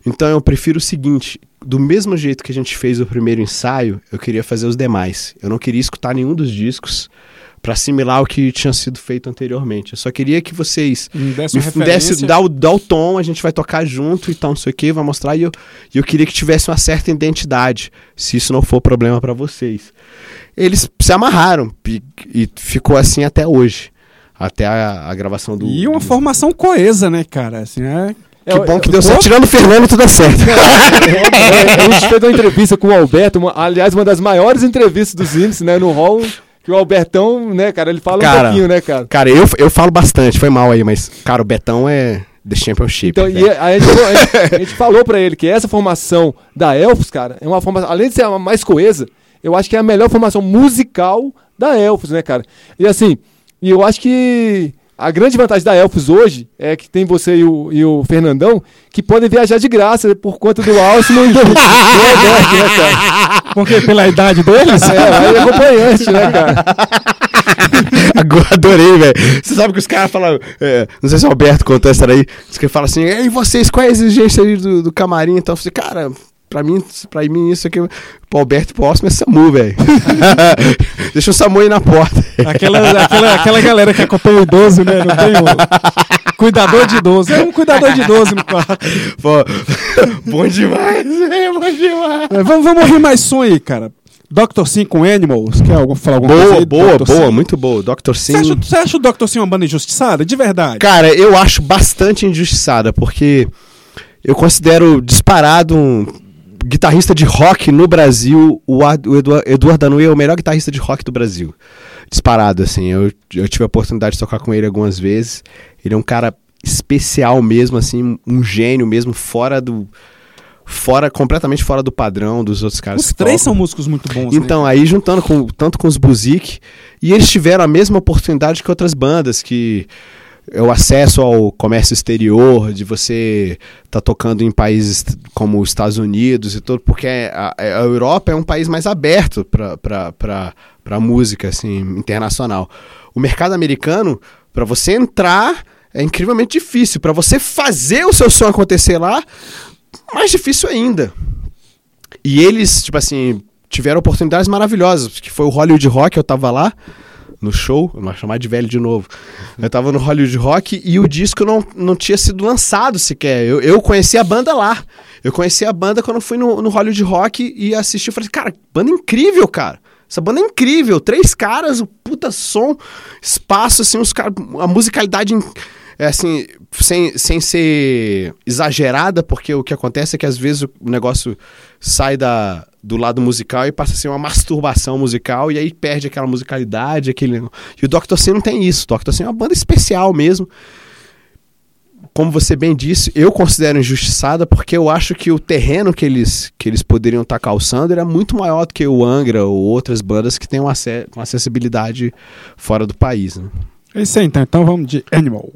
S6: Então eu prefiro o seguinte, do mesmo jeito que a gente fez o primeiro ensaio, eu queria fazer os demais. Eu não queria escutar nenhum dos discos para assimilar o que tinha sido feito anteriormente. Eu só queria que vocês
S4: Me desse
S6: me
S4: uma
S6: desse, dá, o, dá o tom, a gente vai tocar junto e tal, não sei o que, vai mostrar. E eu, e eu queria que tivesse uma certa identidade, se isso não for problema para vocês. Eles se amarraram e, e ficou assim até hoje. Até a, a gravação do.
S4: E uma
S6: do-
S4: formação coesa, né, cara? Assim, é...
S6: Que bom que deu
S4: Pô,
S6: certo. Tirando o Fernando, tudo certo.
S3: É, a gente fez uma entrevista com o Alberto, uma- aliás, uma das maiores entrevistas dos índices, né, no hall, que o Albertão, né, cara, ele fala um
S6: Cara,
S3: pouquinho, né, cara?
S6: Cara, eu, eu falo bastante, foi mal aí, mas, cara, o Betão é The Championship.
S3: Então, e
S6: velho.
S3: a, gente falou, a, gente, a gente falou pra ele que essa formação da Elfos, cara, é uma formação, além de ser a mais coesa, eu acho que é a melhor formação musical da Elfos, né, cara? E assim, e eu acho que a grande vantagem da Elfos hoje é que tem você e o, e o Fernandão que podem viajar de graça por conta do Alcimon e do, do Alberto, né, cara?
S4: Porque pela idade deles?
S3: É, aí é acompanhante, né, cara?
S6: Agora adorei, velho. Você sabe que os caras falam. é, não sei se o Alberto contou essa daí. Diz que ele fala assim: Ei, vocês, qual é a exigência aí do, do camarim? Então eu falei, cara. Pra mim, pra mim, isso aqui, pro Alberto próximo é SAMU, velho. Deixa o SAMU aí na porta.
S4: Aquela, aquela, aquela galera que acompanha o idoso, né? Não tem o cuidador de idoso. É um cuidador de idoso no quarto.
S6: Pô, bom demais, velho, bom demais.
S4: É, vamos, vamos ouvir mais som aí, cara. Dr. Sim com Animals. Quer algum, falar alguma coisa
S6: Boa,
S4: aí?
S6: boa,
S4: Dr.
S6: boa,
S4: Sim?
S6: muito boa. Dr. Sim.
S4: Você acha, você acha o Dr. Sim uma banda injustiçada? De verdade.
S6: Cara, eu acho bastante injustiçada, porque eu considero disparado um guitarrista de rock no Brasil. O, Ad- o Edu- Eduardo Danui é o melhor guitarrista de rock do Brasil. Disparado, assim. Eu, eu tive a oportunidade de tocar com ele algumas vezes. Ele é um cara especial mesmo, assim, um gênio mesmo, fora do. Fora, completamente fora do padrão dos outros caras.
S4: Os
S6: que
S4: três
S6: tocam.
S4: são músicos muito bons, né?
S6: Então, aí juntando com, tanto com os Buzik, e eles tiveram a mesma oportunidade que outras bandas, que é o acesso ao comércio exterior, de você estar tocando em países como os Estados Unidos e tudo, porque a, a Europa é um país mais aberto para música assim, internacional. O mercado americano, para você entrar, é incrivelmente difícil. Para você fazer o seu som acontecer lá, mais difícil ainda. E eles, tipo assim, tiveram oportunidades maravilhosas, que foi o Hollywood Rock, eu tava lá no show, vou chamar de velho de novo. Eu tava no Hollywood Rock e o disco não, não tinha sido lançado sequer. Eu, eu conheci a banda lá. Eu conheci a banda quando fui no, no Hollywood Rock e assisti. Eu falei, cara, banda incrível, cara. Essa banda é incrível. Três caras, o puta som, espaço, assim, os caras. A musicalidade. É assim, sem, sem ser exagerada, porque o que acontece é que às vezes o negócio sai da, do lado musical e passa a ser uma masturbação musical e aí perde aquela musicalidade, aquele. E o Dr. C não tem isso. O Dr. C é uma banda especial mesmo. como você bem disse, eu considero injustiçada porque eu acho que o terreno que eles, que eles poderiam estar calçando era muito maior do que o Angra ou outras bandas que têm uma, uma acessibilidade fora do país. Né?
S7: É isso aí, então. Então vamos de Animal.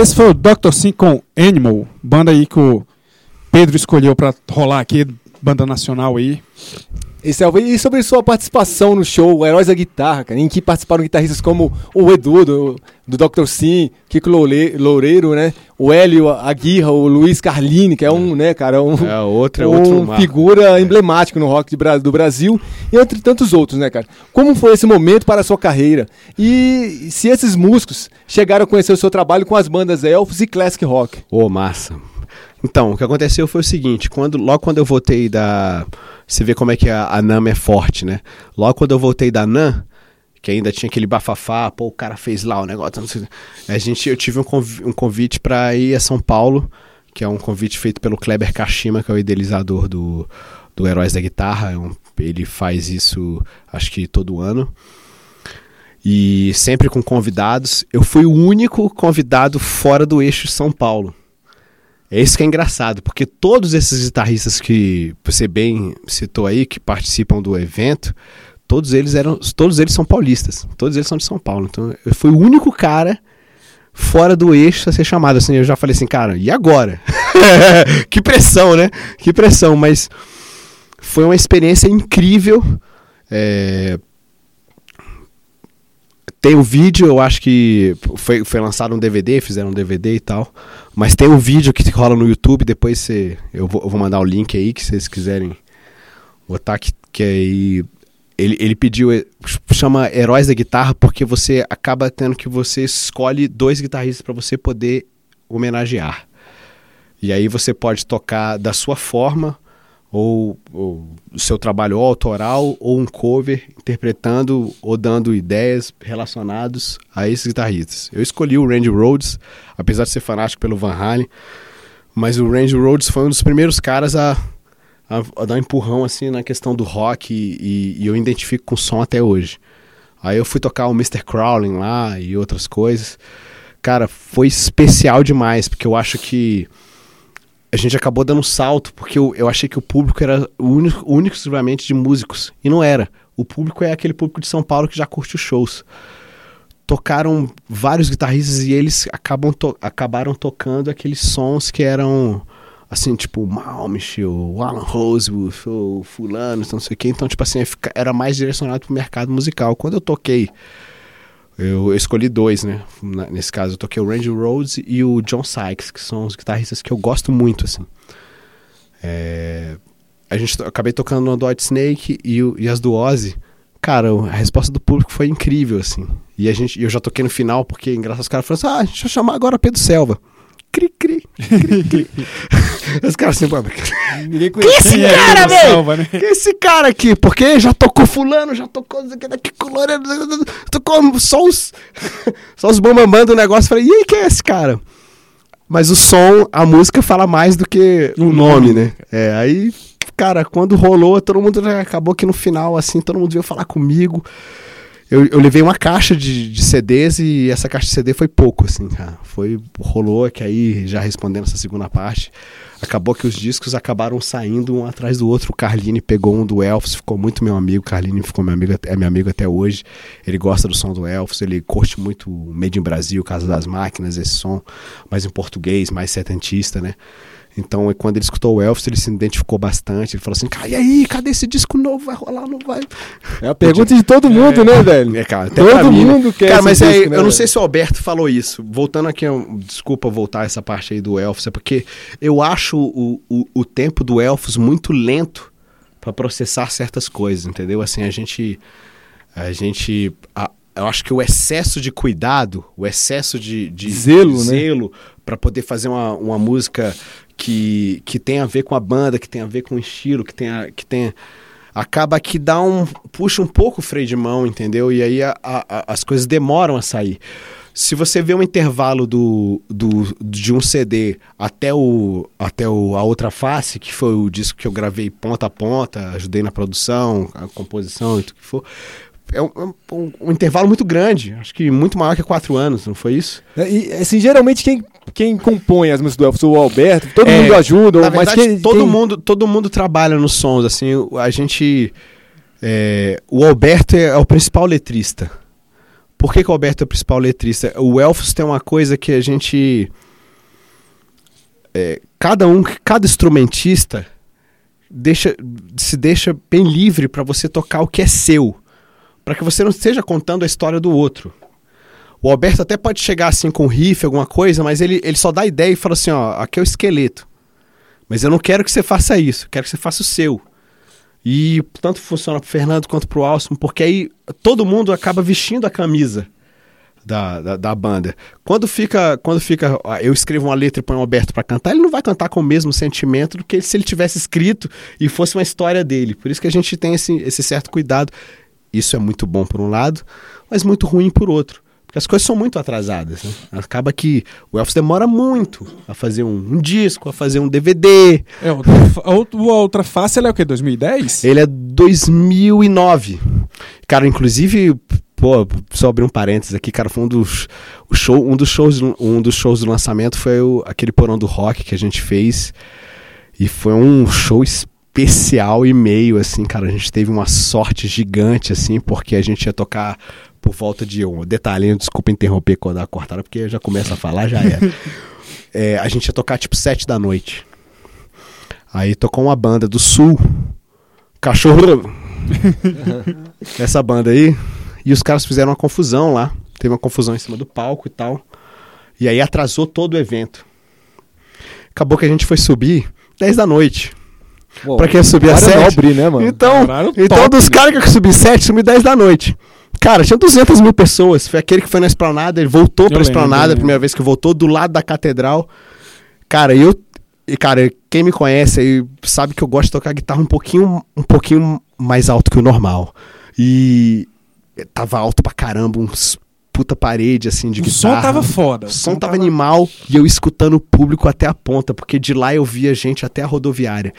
S7: Esse foi o Dr. Sim com Animal, banda aí que o Pedro escolheu pra rolar aqui, banda nacional aí.
S3: Esse é o- E sobre sua participação no show Heróis da Guitarra, cara, em que participaram guitarristas como o Edu, do, do Dr. Sim, Kiko Loure- Loureiro, né? O Hélio Aguirra, o Luiz Carlini, que é um, né, cara, um,
S6: É outra, é
S3: um
S6: outro marco.
S3: figura emblemática no rock de do Brasil, e entre tantos outros, né, cara? Como foi esse momento para a sua carreira? E se esses músicos chegaram a conhecer o seu trabalho com as bandas Elfos e Classic Rock?
S6: Ô, massa. Então, o que aconteceu foi o seguinte, quando, logo quando eu voltei da... Você vê como é que a, a NAM é forte, né? Logo quando eu voltei da NAM, que ainda tinha aquele bafafá, pô, o cara fez lá o negócio, sei, a gente, eu tive um, convi- um convite para ir a São Paulo, que é um convite feito pelo Kleber Kashima, que é o idealizador do, do Heróis da Guitarra, é ele faz isso, acho que todo ano, e sempre com convidados. Eu fui o único convidado fora do eixo São Paulo. É isso que é engraçado, porque todos esses guitarristas que você bem citou aí, que participam do evento, todos eles eram, todos eles são paulistas, todos eles são de São Paulo. Então eu fui o único cara fora do eixo a ser chamado. Assim, eu já falei assim, cara, e agora? que pressão, né? Que pressão, mas foi uma experiência incrível. É, Tem o vídeo, eu acho que foi, foi lançado um DVD, fizeram um DVD e tal. Mas tem um vídeo que rola no YouTube, depois eu, vou, eu vou mandar o link aí, que vocês quiserem botar, que, que aí... Ele, ele pediu, eh, chama Heróis da Guitarra, porque você acaba tendo que você escolhe dois guitarristas para você poder homenagear. E aí você pode tocar da sua forma, ou, o seu trabalho autoral, ou um cover, interpretando ou dando ideias relacionadas a esses guitarristas. Eu escolhi o Randy Rhodes, apesar de ser fanático pelo Van Halen, mas o Randy Rhodes foi um dos primeiros caras a, a, a dar um empurrão assim na questão do rock e, e- e eu identifico com o som até hoje. Aí eu fui tocar o Mr. Crowling lá e outras coisas. Cara, foi especial demais, porque eu acho que a gente acabou dando um salto, porque eu, eu achei que o público era o único, único exclusivamente de músicos. E não era. O público é aquele público de São Paulo que já curte os shows. Tocaram vários guitarristas e eles acabam to- acabaram tocando aqueles sons que eram assim, tipo, o Malmsteen, o Alan Rosewood, o fulano, não sei o quê. Então, tipo assim, era mais direcionado pro mercado musical. Quando eu toquei, eu, eu escolhi dois, né? Nesse caso, eu toquei o Randy Rhodes e o John Sykes, que são os guitarristas que eu gosto muito, assim. É, a gente eu acabei tocando no do White Snake e, o- e as do Ozzy. Cara, a resposta do público foi incrível, assim. E a gente, eu já toquei no final, porque engraçado, os caras falaram assim: ah, a gente vai chamar agora Pedro Selva. Cri, cri, cri, cri. os caras assim, "Pô, mas
S3: Ninguém
S6: que esse cara, velho?
S4: Né?
S6: Que esse cara aqui? Porque já tocou fulano, já tocou que daqui colorado, tocou só os só os bambambam do negócio. Falei, e aí, quem é esse cara? Mas o som, a música fala mais do que o nome, né? É, aí, cara, quando rolou, todo mundo acabou que no final, assim, todo mundo veio falar comigo. Eu, eu levei uma caixa de, de CDs e essa caixa de CD foi pouco, assim, cara. Foi, rolou que aí, já respondendo essa segunda parte, acabou que os discos acabaram saindo um atrás do outro. O Carline pegou um do Elvis, ficou muito meu amigo. Carline ficou meu amigo, é meu amigo até hoje. Ele gosta do som do Elvis, ele curte muito Made in Brasil, Casa das Máquinas, esse som mais em português, mais setentista, né? Então, quando ele escutou o Elvis, ele se identificou bastante. Ele falou assim: Cara, e aí, cadê esse disco novo? Vai rolar, não vai?
S3: É a pergunta de todo mundo, né, velho?
S6: É, cara,
S3: Todo
S6: mim, né?
S3: mundo quer
S6: Cara,
S3: esse
S6: mas é,
S3: disco, né,
S6: eu não
S3: velho?
S6: sei se o Alberto falou isso. Voltando aqui, desculpa voltar essa parte aí do Elfos, é porque eu acho o, o, o tempo do Elfos muito lento pra processar certas coisas, entendeu? Assim, a gente. A gente. a- eu acho que o excesso de cuidado, o excesso de, de
S3: Zelo,
S6: de
S3: né?
S6: zelo para poder fazer uma, uma música que, que tem a ver com a banda, que tem a ver com o estilo, que tenha, que tenha acaba que dá um puxa um pouco o freio de mão, entendeu? E aí a- a- a- as coisas demoram a sair. Se você vê um intervalo do, do, de um CD até, o, até o, a outra face, que foi o disco que eu gravei ponta a ponta, ajudei na produção, a composição e tudo que for, é um, é um- um intervalo muito grande, acho que muito maior que quatro anos, não foi isso?
S3: É, E, assim, geralmente quem, quem compõe as músicas do Elvis, o Alberto, todo
S6: É,
S3: mundo ajuda, mas quem,
S6: todo,
S3: quem-
S6: mundo, todo mundo trabalha nos sons, assim, o- a gente... é, o Alberto é, é o principal letrista. Por que, que o Alberto é o principal letrista? O Elfos tem uma coisa que a gente... é, cada um, cada instrumentista deixa, se deixa bem livre para você tocar o que é seu. Para que você não esteja contando a história do outro. O Alberto até pode chegar assim com riff, alguma coisa, mas ele, ele só dá ideia e fala assim, ó, aqui é o esqueleto. Mas eu não quero que você faça isso, quero que você faça o seu. E tanto funciona pro Fernando quanto pro Alson, porque aí todo mundo acaba vestindo a camisa da, da, da banda. Quando fica, quando fica, ah, eu escrevo uma letra e põe o Alberto pra cantar, ele não vai cantar com o mesmo sentimento do que se ele tivesse escrito e fosse uma história dele. Por isso que a gente tem esse, esse certo cuidado. Isso é muito bom por um lado, mas muito ruim por outro. Porque as coisas são muito atrasadas. Né? Acaba que o Elvis demora muito a fazer um, um disco, a fazer um DVD.
S4: É, outra, a outra- face, ela é o quê? 2010?
S6: Ele é 2009. Cara, inclusive, pô, só abrir um parênteses aqui, cara, foi um dos o show, um dos shows, um dos shows do lançamento foi o- aquele porão do rock que a gente fez. E foi um show especial e meio assim, cara, a gente teve uma sorte gigante assim, porque a gente ia tocar por volta de um detalhinho, desculpa interromper quando a cortada, porque já começa a falar, já é. É, a gente ia tocar tipo sete da noite. Aí tocou uma banda do sul, Cachorro. Essa banda aí. E os caras fizeram uma confusão lá. Teve uma confusão em cima do palco e tal. E aí atrasou todo o evento. Acabou que a gente foi subir 10 da noite. Pra quem ia subir às
S3: horário
S6: 7.
S3: nobre, né, mano?
S6: Então, então
S4: top,
S6: dos
S4: né?
S6: caras que eu subi 7, subi 10 da noite. Cara, tinha 200 mil pessoas. Foi aquele que foi na esplanada. Ele voltou
S4: Eu
S6: pra
S4: lembro,
S6: esplanada, a primeira vez que voltou, do lado da catedral. Cara, eu, e, cara, quem me conhece aí sabe que eu gosto de tocar guitarra um pouquinho, um pouquinho mais alto que o normal. E tava alto pra caramba, uns puta parede assim de
S4: O
S6: guitarra.
S4: som tava foda.
S6: O som tava animal e eu escutando o público até a ponta, porque de lá eu via gente até a rodoviária.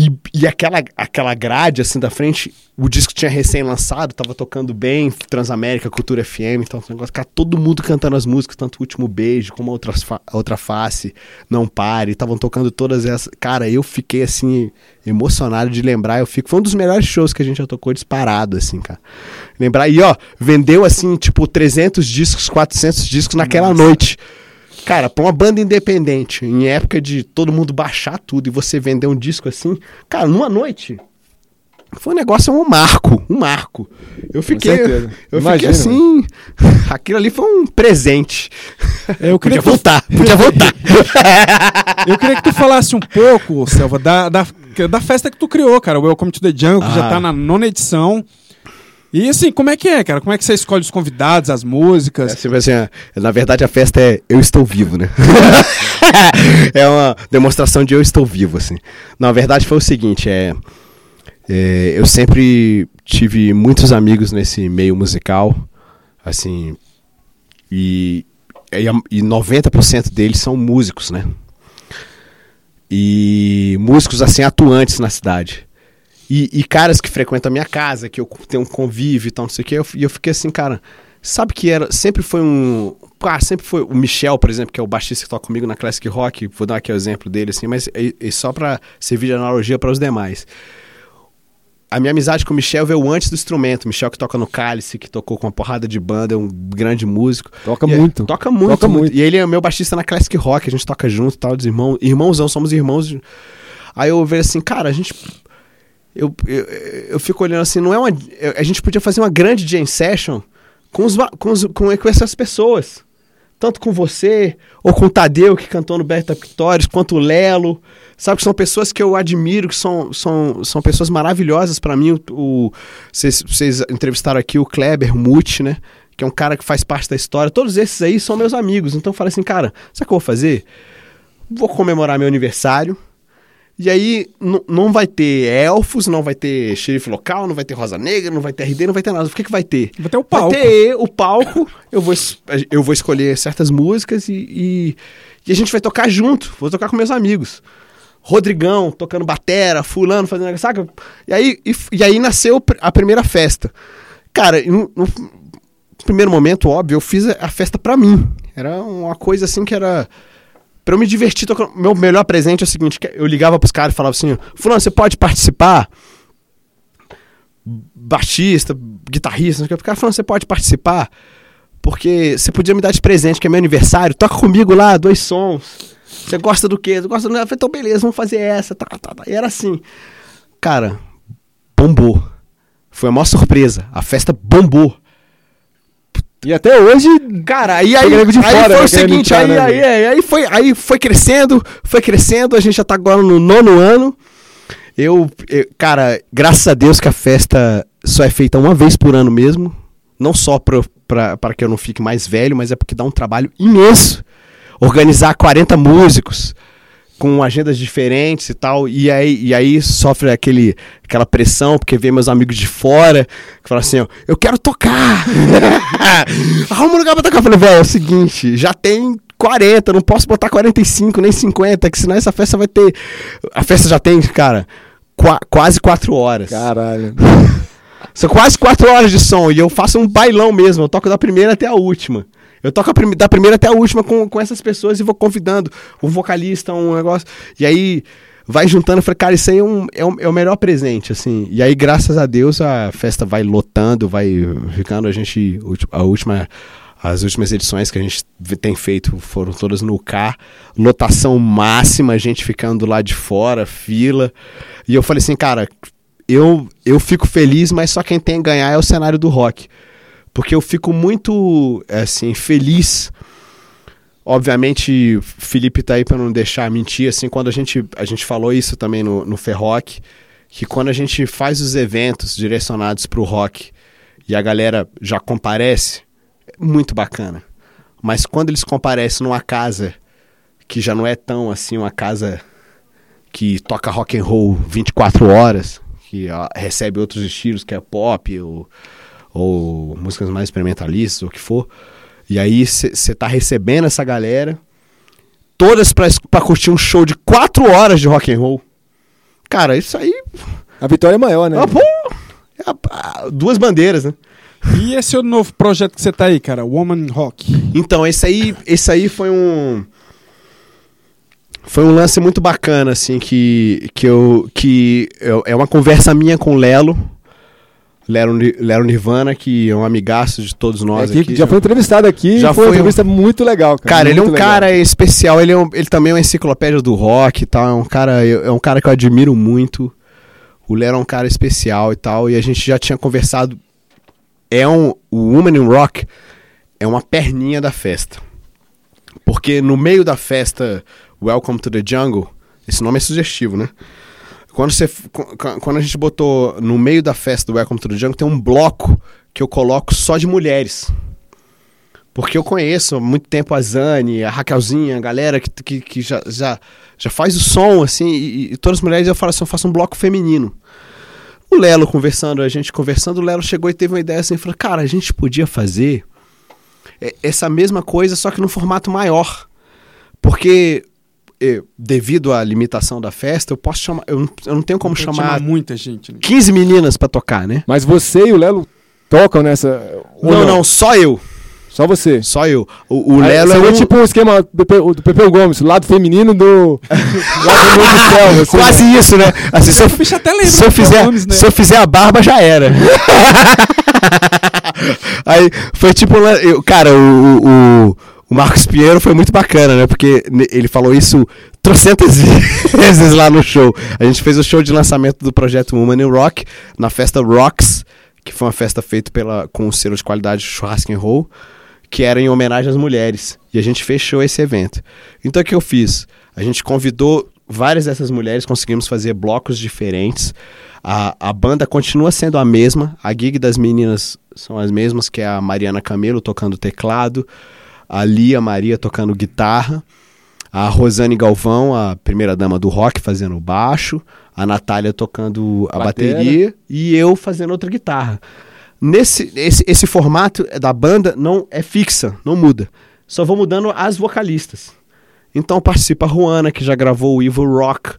S6: E, e aquela, aquela grade assim da frente, o disco tinha recém-lançado, tava tocando bem, Transamérica, Cultura FM, então, negócio, cara, todo mundo cantando as músicas, tanto o último beijo como a outra, a outra face, não pare, estavam tocando todas essas. Cara, eu fiquei assim, emocionado de lembrar. Eu fico. Foi um dos melhores shows que a gente já tocou disparado, assim, cara. Lembrar, e ó, vendeu assim, tipo, 300 discos, 400 discos naquela noite. Cara, pra uma banda independente, em época de todo mundo baixar tudo e você vender um disco assim, cara, numa noite. Foi um negócio, um marco, um marco. Eu fiquei,
S3: certeza.
S6: eu fiquei assim, aquilo ali foi um presente.
S4: Eu queria,
S6: Podia
S4: que tu,
S6: voltar, podia voltar.
S4: eu queria que tu falasse um pouco, Selva, da, da, da festa que tu criou, cara. O Welcome to the Jungle, que já
S6: Ah.
S4: tá na nona edição. E assim, como é que é, cara? Como é que você escolhe os convidados, as músicas?
S6: É, tipo assim, é, na verdade a festa é eu estou vivo, né? é uma demonstração de eu estou vivo, assim. Na verdade foi o seguinte, é, é, eu sempre tive muitos amigos nesse meio musical, assim, e, e, a- e 90% deles são músicos, né? E músicos, assim, atuantes na cidade. E, e caras que frequentam a minha casa, que eu tenho um convívio e tal, não sei o quê. eu- E eu, fiquei assim, cara, sabe que era. Sempre foi um. Ah, sempre foi. O Michel, por exemplo, que é o baixista que toca comigo na Classic Rock, vou dar aqui o exemplo dele, assim, mas é, só pra servir de analogia para os demais. A minha amizade com o Michel veio antes do instrumento. Michel que toca no Cálice, que tocou com uma porrada de banda, é um grande músico.
S3: Toca
S6: E é-
S3: muito.
S6: Toca muito,
S3: Toca
S6: muito.
S3: muito.
S6: E ele é meu baixista na Classic Rock, a gente toca junto, tal, dos irmãos. Irmãozão, somos irmãos. de- Aí eu vejo assim, cara, a gente. Eu, eu, eu fico olhando assim, não é uma. A gente podia fazer uma grande jam session com, os, com, os, com, com essas pessoas. Tanto com você, ou com o Tadeu, que cantou no Berta Pictórios, quanto o Lelo. Sabe que são pessoas que eu admiro, que são, são, são pessoas maravilhosas pra mim. Vocês, entrevistaram aqui o Kleber Muth, né? Que é um cara que faz parte da história. Todos esses aí são meus amigos. Então eu falei assim, cara, sabe o que eu vou fazer? Vou comemorar meu aniversário. E aí não vai ter elfos, não vai ter xerife local, não vai ter Rosa Negra, não vai ter RD, não vai ter nada. O que, que vai ter?
S4: Vai ter o palco.
S6: Vai ter o palco, eu vou, eu vou escolher certas músicas e, e, e a gente vai tocar junto. Vou tocar com meus amigos. Rodrigão tocando batera, fulano fazendo, saca? E aí, e, e aí nasceu a primeira festa. Cara, no, no primeiro momento, óbvio, eu fiz a festa pra mim. Era uma coisa assim que era Pra eu me divertir. Meu melhor presente é o seguinte: eu ligava pros caras e falava assim: Fulano, você pode participar? Baixista, guitarrista, não sei o cara falando, você pode participar? Porque você podia me dar de presente, que é meu aniversário, toca comigo lá, dois sons. Você gosta do quê? Gosta do. Eu falei, então beleza, vamos fazer essa. Tá, tá, tá. E era assim. Cara, bombou. Foi a maior surpresa. A festa bombou.
S3: E até hoje.
S6: Cara, e aí,
S3: de
S6: aí
S3: fora,
S6: foi o seguinte,
S3: entrar,
S6: aí,
S3: né,
S6: aí, aí, aí foi, aí foi crescendo, foi crescendo, a gente já tá agora no nono ano. Eu, eu- cara, graças a Deus que a festa só é feita uma vez por ano mesmo. Não só para que eu não fique mais velho, mas é porque dá um trabalho imenso. Organizar 40 músicos com agendas diferentes e tal. E aí, e aí sofre aquele, aquela pressão, porque vê meus amigos de fora que falam assim: ó, eu quero tocar! Arruma um lugar pra tocar. Eu falei, velho, é o seguinte, já tem 40, não posso botar 45, nem 50, que senão essa festa vai ter. A festa já tem, cara, qua- quase 4 horas.
S3: Caralho.
S6: São quase 4 horas de som e eu faço um bailão mesmo. Eu toco da primeira até a última. Eu toco a prime- da primeira até a última com, com essas pessoas e vou convidando um vocalista, um negócio. E aí vai juntando. Eu falei, cara, isso aí é, um, é, um- é o melhor presente, assim. E aí, graças a Deus, a festa vai lotando, vai ficando. A gente. A última. As últimas edições que a gente tem feito foram todas no K. Lotação máxima, gente ficando lá de fora, fila. E eu falei assim, cara, eu, eu fico feliz, mas só quem tem a ganhar é o cenário do rock. Porque eu fico muito, assim, feliz. Obviamente, Felipe tá aí pra não deixar mentir, assim, quando a gente, a gente falou isso também no, no Ferrock, que quando a gente faz os eventos direcionados pro rock e a galera já comparece, é muito bacana. Mas quando eles comparecem numa casa que já não é tão assim uma casa que toca rock and roll 24 horas, que ó, recebe outros estilos, que é pop ou, ou músicas mais experimentalistas, ou o que for. E aí você tá recebendo essa galera, todas pra curtir um show de 4 horas de rock and roll. Cara, isso aí.
S3: A vitória é maior, né?
S6: ah, pô, é duas bandeiras, né?
S4: E esse é o novo projeto que você tá aí, cara? Woman Rock.
S6: Então, esse aí, esse aí foi um. Foi um lance muito bacana, assim, que, que eu. que eu- é uma conversa minha com o Lelo. Lero, Lero Nirvana, que é um amigaço de todos
S3: É
S6: nós
S3: que
S6: aqui.
S3: já foi entrevistado aqui
S6: Já
S3: e foi uma
S6: foi um-
S3: entrevista muito legal, cara.
S6: Cara, ele é um
S3: muito legal.
S6: cara especial, ele, é um- ele também é uma enciclopédia do rock e tal, é um cara, é um cara que eu admiro muito. O Lero é um cara especial e tal, e a gente já tinha conversado. É um. O Woman in Rock é uma perninha da festa. Porque no meio da festa Welcome to the Jungle, esse nome é sugestivo, né? Quando, você, qu- quando a gente botou no meio da festa do Welcome to the Jungle, tem um bloco que eu coloco só de mulheres. Porque eu conheço há muito tempo a Zane, a Raquelzinha, a galera que, que, que já, já, já faz o som, assim, e, e todas as mulheres eu falo assim, eu faço um bloco feminino. O Lelo conversando, a gente conversando, o Lelo chegou e teve uma ideia assim, falou, cara, a gente podia fazer é, essa mesma coisa, só que num formato maior. Porque, devido à limitação da festa, eu posso chamar, eu não, eu não tenho como
S4: Pode
S6: chamar
S4: muita gente. Né?
S6: 15 meninas pra tocar, né?
S3: Mas você e o Lelo tocam nessa. ou
S6: Não, não, só eu.
S3: Só você.
S6: Só eu. O, o Lelo é
S3: seria
S6: um...
S3: tipo o esquema do, Pe- do Pepeu Gomes, o lado feminino do. lado feminino do céu. Assim,
S6: Quase isso, né? Assim, se eu,
S4: bicho até lembra
S6: se eu fizer,
S4: Gomes, né?
S6: se eu fizer a barba, já era. Aí foi tipo, eu- cara, o, o, o Marcos Pinheiro foi muito bacana, né? Porque ele falou isso trocentas vezes lá no show. A gente fez o show de lançamento do projeto Woman in Rock na festa Rocks, que foi uma festa feita pela, com o selo de qualidade Churrasco and Roll, que era em homenagem às mulheres. E a gente fechou esse evento. Então o que eu fiz? A gente convidou várias dessas mulheres, conseguimos fazer blocos diferentes. A, a banda continua sendo a mesma, a gig das meninas são as mesmas, que é a Mariana Camelo tocando teclado, a Lia Maria tocando guitarra, a Rosane Galvão, a primeira dama do rock, fazendo baixo, a Natália tocando a
S3: Batera.
S6: bateria e eu fazendo outra guitarra. Nesse esse, esse formato da banda não é fixa, não muda. Só vou mudando as vocalistas. Então participa a Juana, que já gravou o Evil Rock,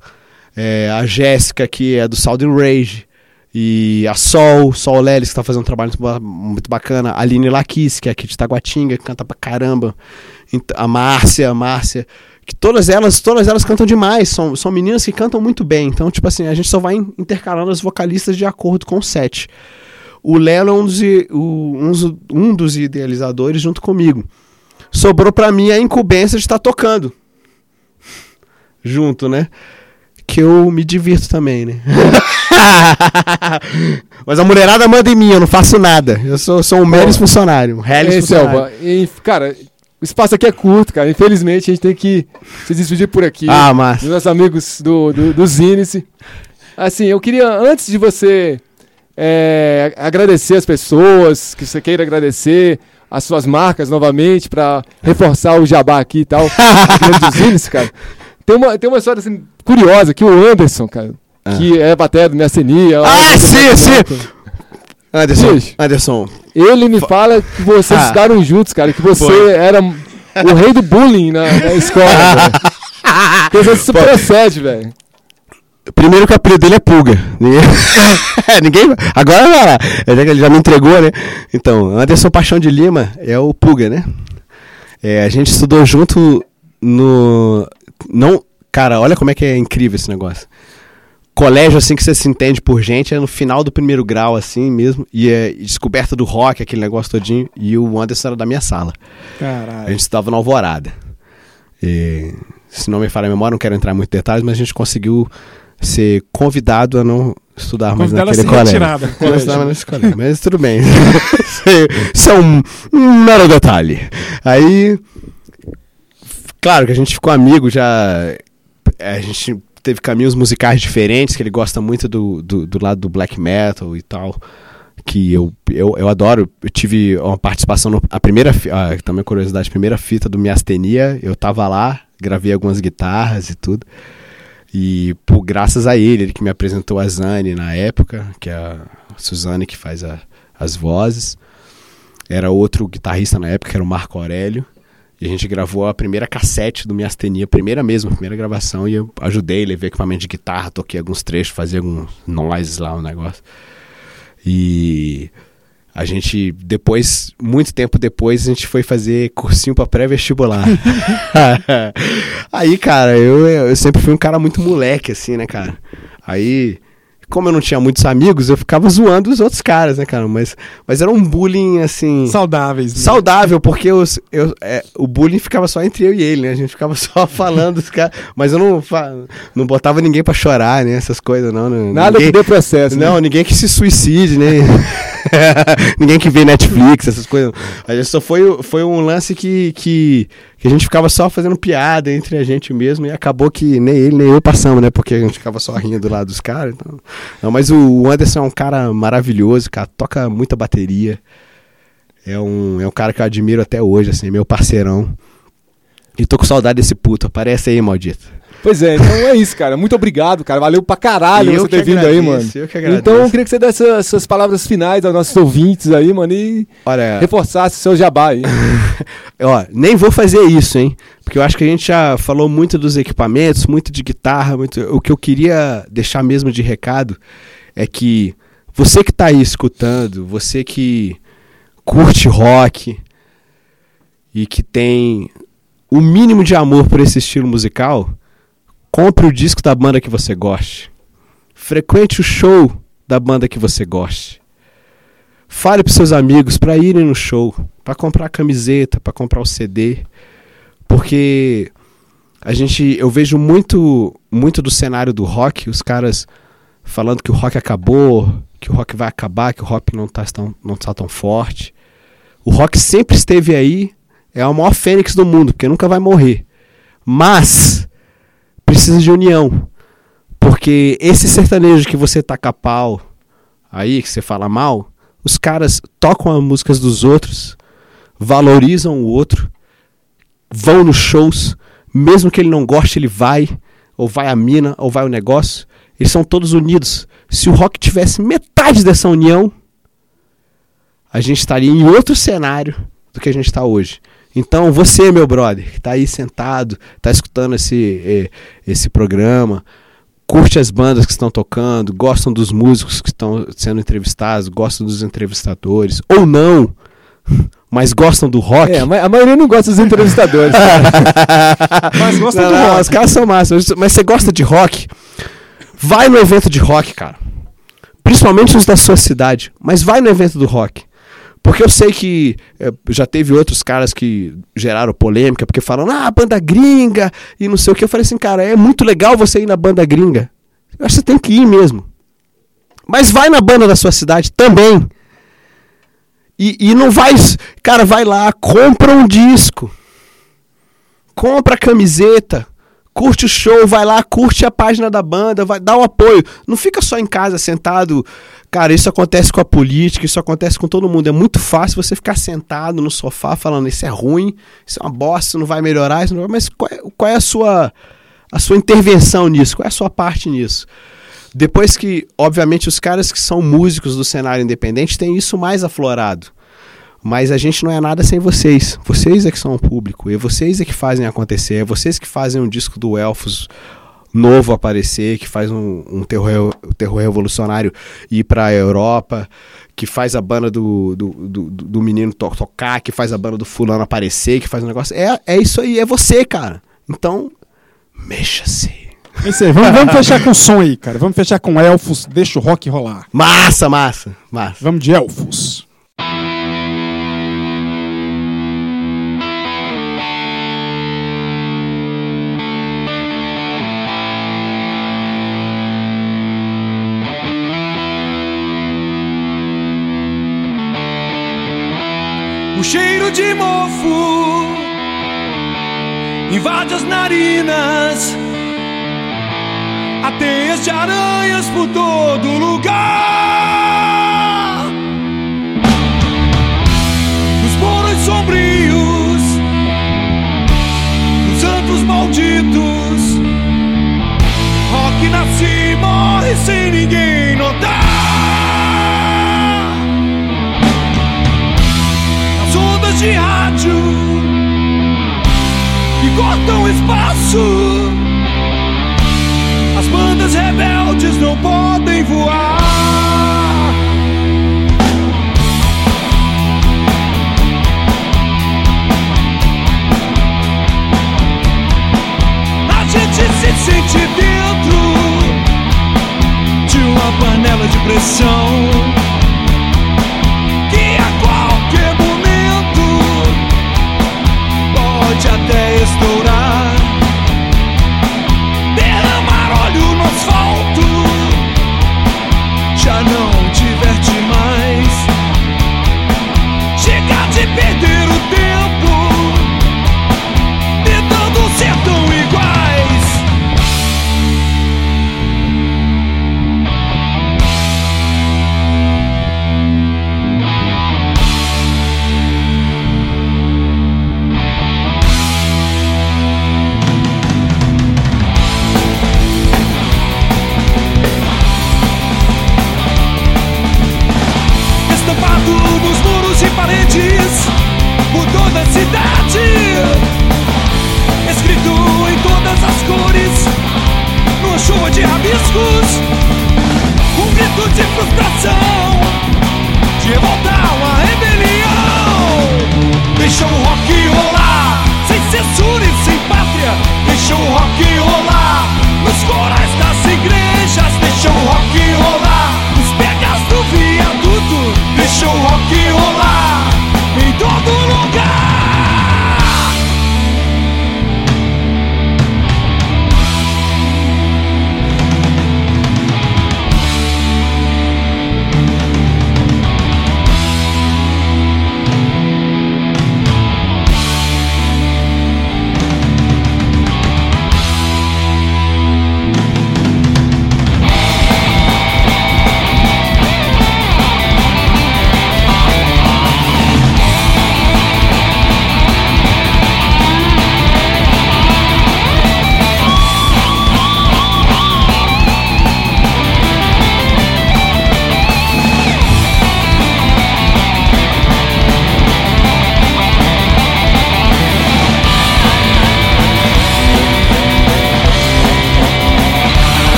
S6: é, a Jéssica, que é do Southern Rage, e a Sol, Sol Lelis, que tá fazendo um trabalho muito, ba- muito bacana, a Aline Laquis, que é aqui de Taguatinga, que canta pra caramba, a Márcia, a Márcia, que todas elas, todas elas cantam demais, são, são meninas que cantam muito bem, então, tipo assim, a gente só vai in- intercalando as vocalistas de acordo com o set. O Lelo é um dos, um um dos idealizadores junto comigo. Sobrou pra mim a incumbência de estar tocando junto, né? Que eu me divirto também, né? Mas a mulherada manda em mim, eu não faço nada. Eu sou, sou um mero funcionário, um
S3: Ei,
S6: funcionário.
S3: E, cara, o espaço aqui é curto, cara. Infelizmente a gente tem que se despedir por aqui.
S6: Ah, mas
S3: dos nossos amigos do, do, do Zinice. Assim, eu queria, antes de você é, agradecer as pessoas, que você queira agradecer as suas marcas novamente, pra reforçar o jabá aqui e tal, do Zinice, cara. Tem uma, tem uma história assim, curiosa que o Anderson, cara, que é batera do Messenia.
S6: Ah, sim, sim! Anderson. Anderson,
S3: Ele me fala que vocês
S6: Ah.
S3: estudaram juntos, cara, que você
S6: Foi.
S3: era o rei do bullying na, na escola, velho. Dizer, Isso procede, velho.
S6: primeiro que o apelido dele é Pulga. Ninguém... Agora. É, Ele já me entregou, né? Então, Anderson Paixão de Lima é o Pulga, né? É, a gente estudou junto no. Não. Cara, olha como é que é incrível esse negócio. Colégio, assim, que você se entende por gente, é no final do primeiro grau, assim mesmo. E é descoberta do rock, aquele negócio todinho. E o Anderson era da minha sala. A
S4: Caralho.
S6: gente estava na Alvorada. E, se não me falha a memória, não quero entrar em muitos detalhes, mas a gente conseguiu ser convidado a não estudar mais
S4: a
S6: naquele colégio. Não mais nesse colégio, mas tudo bem. Isso é- Isso é um, um mero detalhe. Aí, claro que a gente ficou amigo já. A gente teve caminhos musicais diferentes, que ele gosta muito do, do, do lado do black metal e tal. Que eu, eu, eu adoro. Eu tive uma participação no, a primeira ah, também curiosidade, primeira fita do Miastenia, eu tava lá gravei algumas guitarras e tudo. E por graças a ele, ele que me apresentou a Zane na época, que é a Suzane que faz a- as vozes. Era outro guitarrista na época, que era o Marco Aurélio. E a gente gravou a primeira cassete do Miastenia, a primeira mesmo, a primeira gravação. E eu ajudei, levei equipamento de guitarra, toquei alguns trechos, fazia alguns noises lá, um negócio. E a gente, depois, muito tempo depois, a gente foi fazer cursinho pra pré-vestibular. Aí, cara, eu, eu sempre fui um cara muito moleque, assim, né, cara? Aí, como eu não tinha muitos amigos, eu ficava zoando os outros caras, né, cara? Mas, mas era um bullying, assim.
S4: Saudáveis. né?
S6: Saudável, porque os- eu, é, o bullying ficava só entre eu e ele, né? A gente ficava só falando dos caras. Mas eu não, não botava ninguém pra chorar, né? Essas coisas, não. não
S3: Nada
S6: ninguém,
S3: que dê processo. né?
S6: Não, ninguém que se suicide, né? ninguém que vê Netflix, essas coisas. A gente só foi, foi um lance que, que, que a gente ficava só fazendo piada entre a gente mesmo e acabou que nem ele nem eu passamos, né? Porque a gente ficava só rindo lá dos caras. Então... Não, mas o Anderson é um cara maravilhoso, cara. Toca muita bateria. É um, é um cara que eu admiro até hoje, assim, meu parceirão. E tô com saudade desse puto. Aparece aí, maldito.
S3: Pois é, então é isso, cara. Muito obrigado, cara. Valeu pra caralho
S6: Eu
S3: você ter vindo aí,
S6: agradeço,
S3: mano.
S6: eu que agradeço.
S3: Então eu queria que você desse essas suas palavras finais aos nossos ouvintes aí, mano, e
S6: Olha,
S3: reforçasse seu jabá aí.
S6: Ó, nem vou fazer isso, hein? Porque eu acho que a gente já falou muito dos equipamentos, muito de guitarra, muito... o que eu queria deixar mesmo de recado é que você que tá aí escutando, você que curte rock e que tem o mínimo de amor por esse estilo musical, compre o disco da banda que você goste. Frequente o show da banda que você goste. Fale para seus amigos para irem no show, para comprar a camiseta, para comprar o CD, porque a gente, eu vejo muito, muito do cenário do rock, os caras falando que o rock acabou, que o rock vai acabar, que o rock não tá tão, não tá tão forte. O rock sempre esteve aí, é a maior fênix do mundo, porque nunca vai morrer. Mas precisa de união. Porque esse sertanejo que você taca pau aí, que você fala mal, os caras tocam as músicas dos outros, valorizam o outro, vão nos shows, mesmo que ele não goste, ele vai, ou vai a mina, ou vai o negócio. Eles são todos unidos. Se o rock tivesse metade dessa união, a gente estaria em outro cenário do que a gente está hoje. Então, você, meu brother, que está aí sentado, está escutando esse, eh, esse programa, curte as bandas que estão tocando, gostam dos músicos que estão sendo entrevistados, gostam dos entrevistadores, ou não, mas gostam do rock.
S3: É, a ma- a maioria não gosta dos entrevistadores.
S4: Mas gosta do rock.
S6: Os caras são massas. Mas você gosta de rock? Vai no evento de rock, cara. Principalmente os da sua cidade. Mas vai no evento do rock. Porque eu sei que eh, já teve outros caras que geraram polêmica, porque falam, ah, banda gringa e não sei o que. Eu falei assim, cara, é muito legal você ir na banda gringa. Eu acho que você tem que ir mesmo. Mas vai na banda da sua cidade também. E, e não vai. Cara, vai lá, compra um disco. Compra a camiseta. Curte o show, vai lá, curte a página da banda, vai dar o apoio. Não fica só em casa sentado. Cara, isso acontece com a política, isso acontece com todo mundo. É muito fácil você ficar sentado no sofá falando isso é ruim, isso é uma bosta, isso não vai melhorar, isso não vai... mas qual é, qual é a sua a sua intervenção nisso? Qual é a sua parte nisso? Depois que, obviamente, os caras que são músicos do cenário independente têm isso mais aflorado. Mas a gente não é nada sem vocês. Vocês é que são o público. E vocês é que fazem acontecer. É vocês que fazem um disco do Elfos novo aparecer, que faz um, um terror, terror revolucionário ir pra Europa, que faz a banda do, do, do, do menino to- tocar, que faz a banda do fulano aparecer, que faz um negócio. É, é isso aí, é você, cara. Então, mexa-se.
S4: É. Vamos, vamos fechar com som aí, cara. Vamos fechar com elfos. Deixa o rock rolar.
S6: Massa, massa, massa.
S4: Vamos de elfos.
S8: O cheiro de mofo invade as narinas. Ateias teias de aranhas por todo lugar. Os morros sombrios, os santos malditos. Rock nasce e morre sem ninguém notar. Cortam espaço. As bandas rebeldes não podem voar. A gente se sente dentro de uma panela de pressão que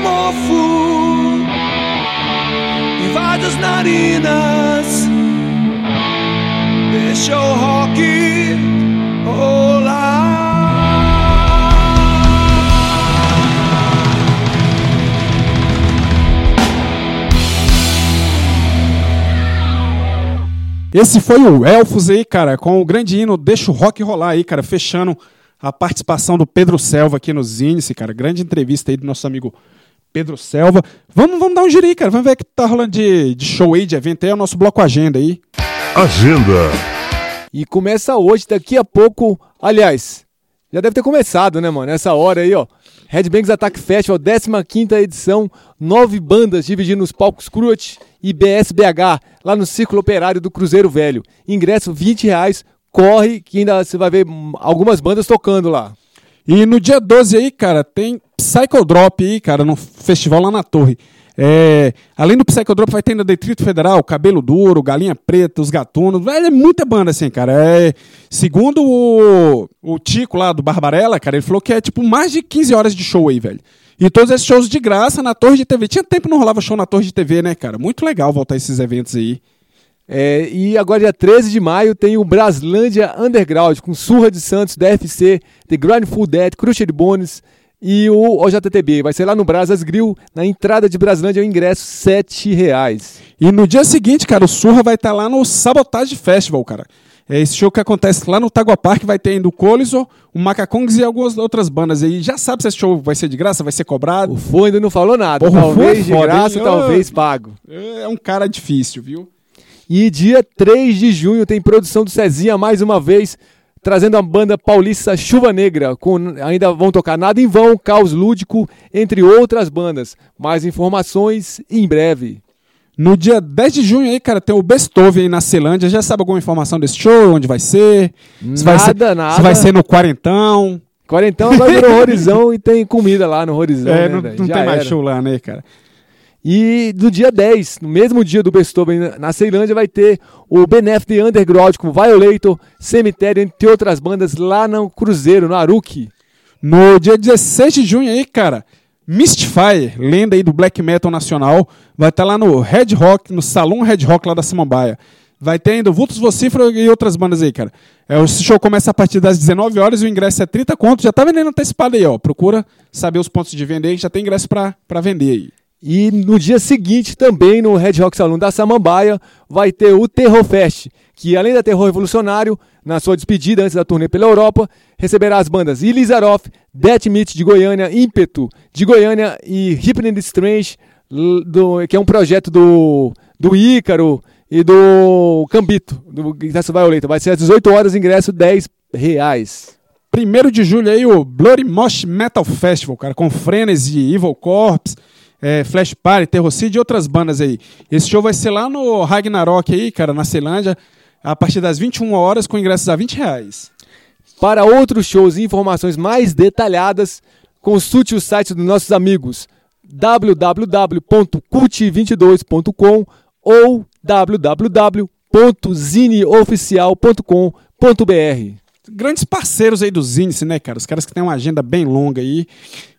S8: mofo invade as narinas. Deixa o rock rolar.
S4: Esse foi o Elfos aí, cara, com o grande hino Deixa o Rock Rolar aí, cara, fechando a participação do Pedro Selva aqui no Zinice, cara. Grande entrevista aí do nosso amigo Pedro Selva. Vamos, vamos dar um giro aí, cara. Vamos ver o que tá rolando de, de show aí, de evento aí. É o nosso bloco agenda aí.
S2: Agenda.
S3: E começa hoje, daqui a pouco. Aliás, já deve ter começado, né, mano? Essa hora aí, ó. Headbangers Attack Festival, 15 edição. Nove bandas dividindo os palcos Cruot e BSBH, lá no Círculo Operário do Cruzeiro Velho. Ingresso 20 reais. Corre, que ainda você vai ver algumas bandas tocando lá.
S4: E no dia 12 aí, cara, tem Psychodrop aí, cara, no festival lá na Torre. É, além do Psychodrop, vai ter ainda Detrito Federal, Cabelo Duro, Galinha Preta, Os Gatunos. É muita banda, assim, cara. É, segundo o, o Tico lá do Barbarella, cara, ele falou que é tipo mais de 15 horas de show aí, velho. E todos esses shows de graça na Torre de TV. Tinha tempo que não rolava show na Torre de TV, né, cara? Muito legal voltar esses eventos aí.
S3: É, e agora, dia 13 de maio, tem o Braslândia Underground, com Surra de Santos, DFC, The Grindful Dead, Crushed Bones e o OJTB. Vai ser lá no Brasas Grill, na entrada de Braslândia, o ingresso 7 reais.
S4: E no dia seguinte, cara, o Surra vai estar lá no Sabotage Festival, cara. É esse show que acontece lá no Tagua Park, vai ter ainda o Coliso, o Macacongs e algumas outras bandas aí. Já sabe se esse show vai ser de graça, vai ser cobrado.
S3: O Fô ainda não falou nada.
S4: Porra, é
S3: talvez de graça, talvez pago.
S4: É um cara difícil, viu?
S3: E dia 3 de junho tem produção do Cezinha mais uma vez, trazendo a banda paulista Chuva Negra. Com, ainda vão tocar Nada em Vão, Caos Lúdico, entre outras bandas. Mais informações em breve.
S4: No dia 10 de junho aí, cara, tem o Bestove aí na Celândia. Já sabe alguma informação desse show? Onde vai ser? Se vai ser,
S3: Nada, nada.
S4: Se vai ser no Quarentão?
S3: Quarentão agora virou Horizão e tem comida lá no Horizão.
S4: É,
S3: né,
S4: não, não tem mais
S3: era.
S4: show lá, né, cara?
S3: E do dia 10, no mesmo dia do Beethoven na Ceilândia, vai ter o Benefit Underground com Violator, Cemitério, entre outras bandas, lá no Cruzeiro, no Aruki.
S4: No dia 16 de junho aí, cara, Mystify, lenda aí do black metal nacional, vai estar lá no Red Rock, no Salão Red Rock lá da Samambaia. Vai ter ainda o Vultus Vocífero e outras bandas aí, cara. É, esse show começa a partir das 19 horas e o ingresso é 30 conto. Já tá vendendo antecipado aí, ó. Procura saber os pontos de vender já tem ingresso pra vender aí.
S3: E no dia seguinte, também no Red Rock Saloon da Samambaia, vai ter o Terror Fest, que além da Terror Revolucionário, na sua despedida antes da turnê pela Europa, receberá as bandas Ilizaroff, Death Meat de Goiânia, Ímpeto de Goiânia e Hypnid Strange, do- que é um projeto do, do Ícaro e do Cambito, do Guitarra Violeta. Vai ser às 18 horas, ingresso 10 reais.
S4: Primeiro de julho aí, o Bloody Mosh Metal Festival, cara, com Frenzy, Evil Corpse, é, Flash Party, Terrorcid e outras bandas aí. Esse show vai ser lá no Ragnarok aí, cara, na Ceilândia, a partir das 21 horas, com ingressos a 20 reais.
S3: Para outros shows e informações mais detalhadas, consulte o site dos nossos amigos www.cult22.com ou www.zineoficial.com.br.
S4: Grandes parceiros aí dos índices, né, cara? Os caras que têm uma agenda bem longa aí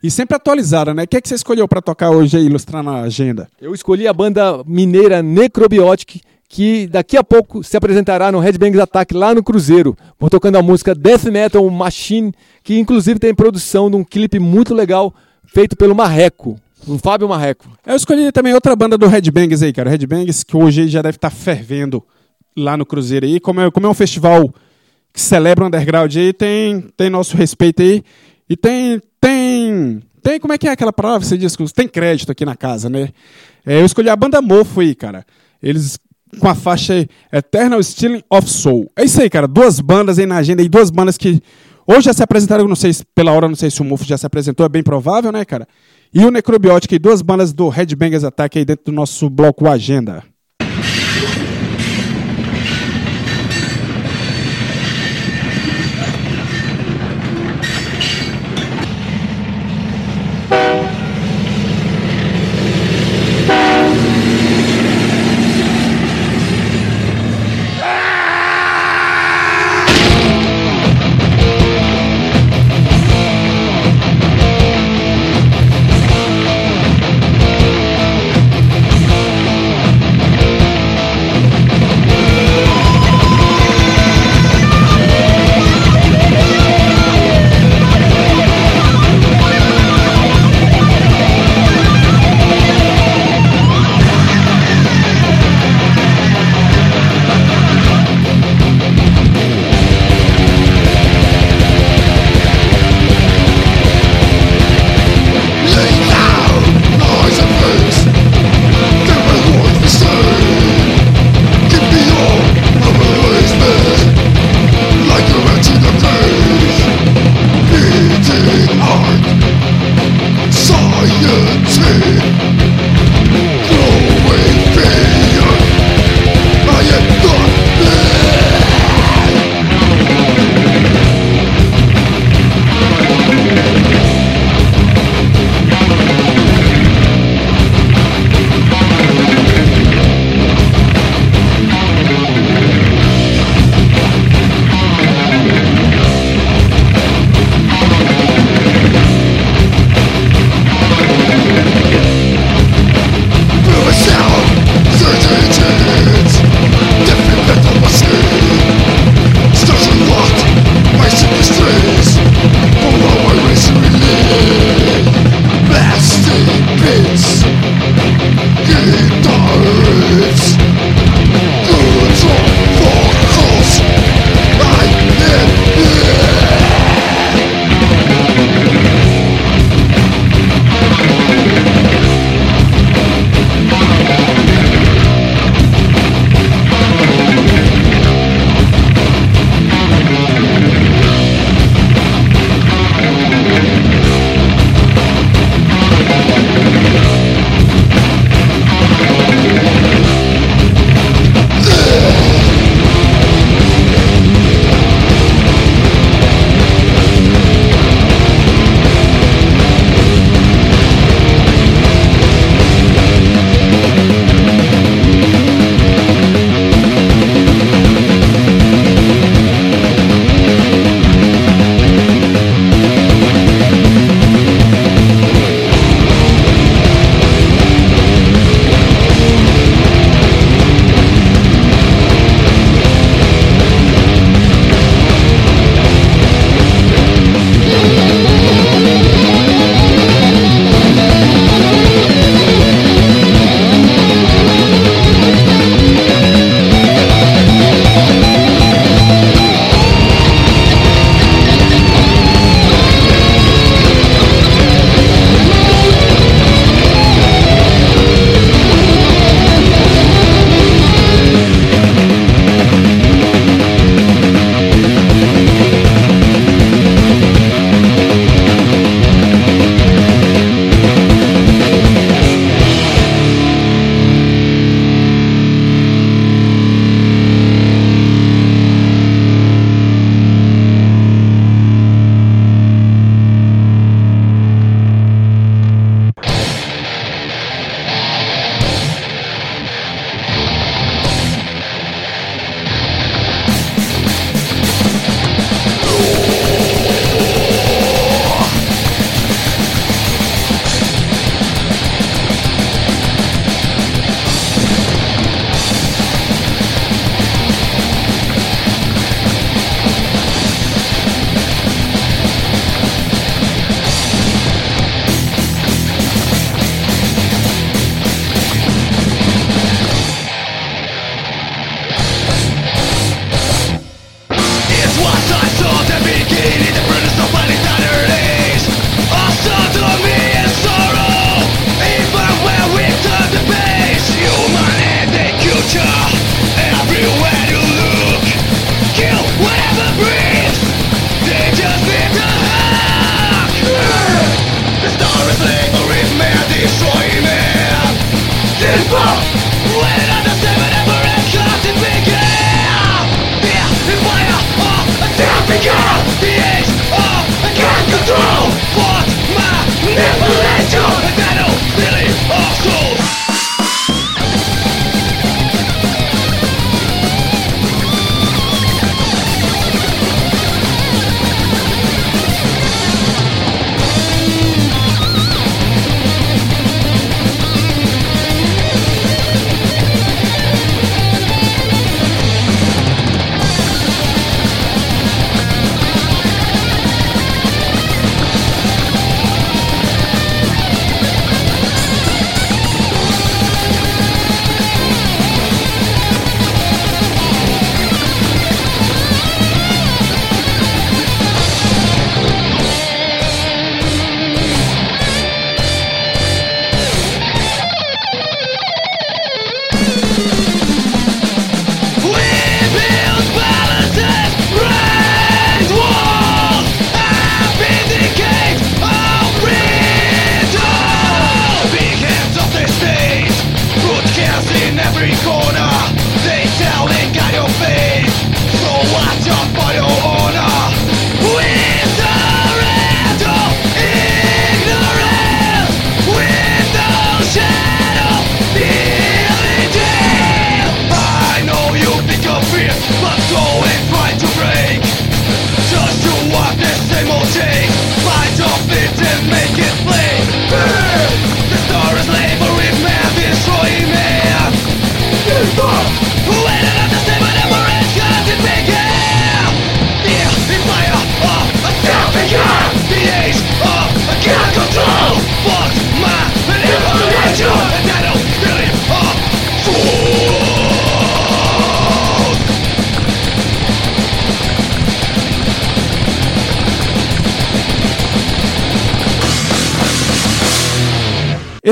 S4: e sempre atualizada, né? O que, é que você escolheu pra tocar hoje aí, ilustrar na agenda?
S3: Eu escolhi a banda mineira Necrobiotic, que daqui a pouco se apresentará no Headbangers Attack lá no Cruzeiro. Vou tocando a música Death Metal Machine, que inclusive tem produção de um clipe muito legal feito pelo Marreco, o Fábio Marreco.
S4: Eu escolhi também outra banda do Headbangers aí, cara. O Headbangers, que hoje já deve estar fervendo lá no Cruzeiro aí. Como é, como é um festival que celebra o underground aí, tem, tem nosso respeito aí. E tem. Tem. Tem. Como é que é aquela palavra você diz? Tem crédito aqui na casa, né? É, eu escolhi a banda Mofo aí, cara. Eles com a faixa aí, Eternal Stealing of Soul. É isso aí, cara. Duas bandas aí na agenda aí, duas bandas que hoje já se apresentaram, não sei se pela hora, não sei se o Mofo já se apresentou, é bem provável, né, cara? E o Necrobiotic, duas bandas do Headbangers Attack aí dentro do nosso bloco Agenda.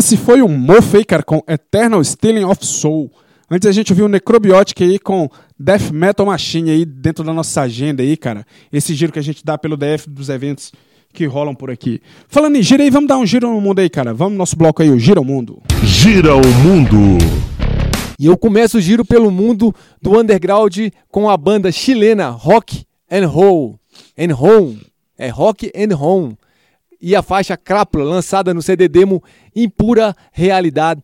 S4: Esse foi o Mofaker com Eternal Stealing of Soul. Antes a gente viu o Necrobiotic aí com Death Metal Machine aí dentro da nossa agenda aí, cara. Esse giro que a gente dá pelo DF dos eventos que rolam por aqui. Falando em giro aí, vamos dar um giro no mundo aí, cara. Vamos no nosso bloco aí, o Gira o Mundo.
S2: Gira o mundo.
S3: E eu começo o giro pelo mundo do underground com a banda chilena Rock and Roll. And Home. É Rock and Home. E a faixa Crápula, lançada no CD demo Impura Realidade.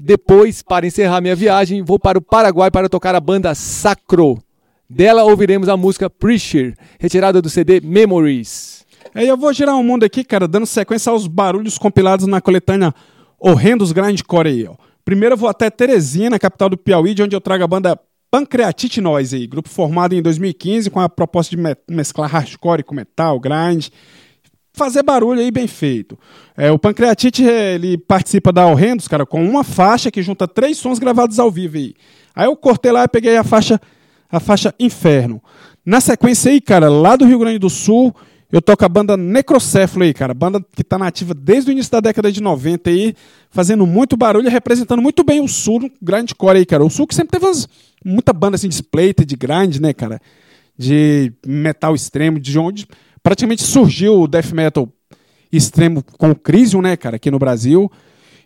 S3: Depois, para encerrar minha viagem, vou para o Paraguai para tocar a banda Sacro. Dela ouviremos a música Preacher, retirada do CD Memories.
S4: Aí eu vou girar o mundo aqui, cara, dando sequência aos barulhos compilados na coletânea Horrendos Grindcore aí, ó. Primeiro eu vou até Teresina, capital do Piauí, de onde eu trago a banda Pancreatite Noise grupo formado em 2015 com a proposta de me- mesclar hardcore com metal, grind, fazer barulho aí bem feito. É, o Pancreatite ele participa da Horrendos, cara, com uma faixa que junta três sons gravados ao vivo aí. Aí eu cortei lá e peguei a faixa a faixa Inferno. Na sequência aí, cara, lá do Rio Grande do Sul, eu toco a banda Necrocéfalo aí, cara, banda que tá nativa desde o início da década de 90 aí, fazendo muito barulho representando muito bem o sul no grindcore aí, cara. O sul que sempre teve umas, muita banda assim de splater, de grind, né, cara? De metal extremo, de onde praticamente surgiu o death metal extremo com o Crisium, né, cara, aqui no Brasil.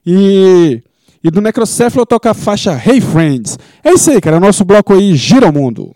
S4: E, e do Necrocéfalo eu toco a faixa Hey Friends. É isso aí, cara, o nosso bloco aí gira o mundo.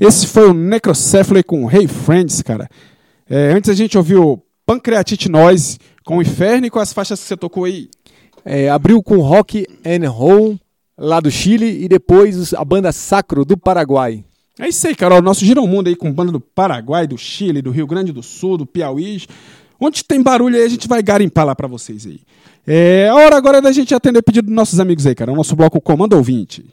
S4: Esse foi o Necrocephaly com Hey Friends, cara. É, antes a gente ouviu Pancreatite Noise com o Inferno e com as faixas que você tocou aí.
S3: É, abriu com Rock and Roll, lá do Chile, e depois a banda Sacro, do Paraguai.
S4: É isso aí, cara. O nosso Girão Mundo aí com banda do Paraguai, do Chile, do Rio Grande do Sul, do Piauí. Onde tem barulho aí, a gente vai garimpar lá pra vocês aí. É a hora agora da gente atender pedido dos nossos amigos aí, cara. O nosso bloco Comando Ouvinte.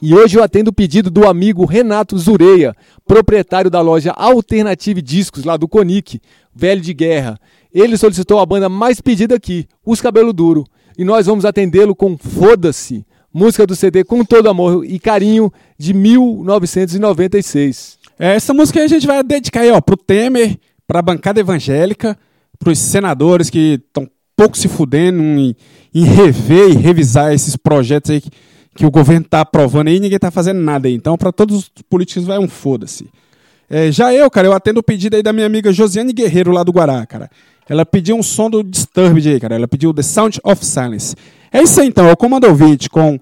S3: E hoje eu atendo o pedido do amigo Renato Zureia, proprietário da loja Alternative Discos, lá do Conic, velho de guerra. Ele solicitou a banda mais pedida aqui, Os Cabelo Duro. E nós vamos atendê-lo com Foda-se, música do CD Com Todo Amor e Carinho, de 1996.
S4: É, essa música a gente vai dedicar aí, ó, pro Temer, pra bancada evangélica, pros senadores que estão pouco se fudendo em, em rever e revisar esses projetos aí que, que o governo tá aprovando aí e ninguém tá fazendo nada aí. Então, pra todos os políticos vai um foda-se. É, já eu, cara, eu atendo o pedido aí da minha amiga Josiane Guerreiro lá do Guará, cara. Ela pediu um som do Disturbed aí, cara. Ela pediu The Sound of Silence. É isso aí então, é o Comando Ouvinte com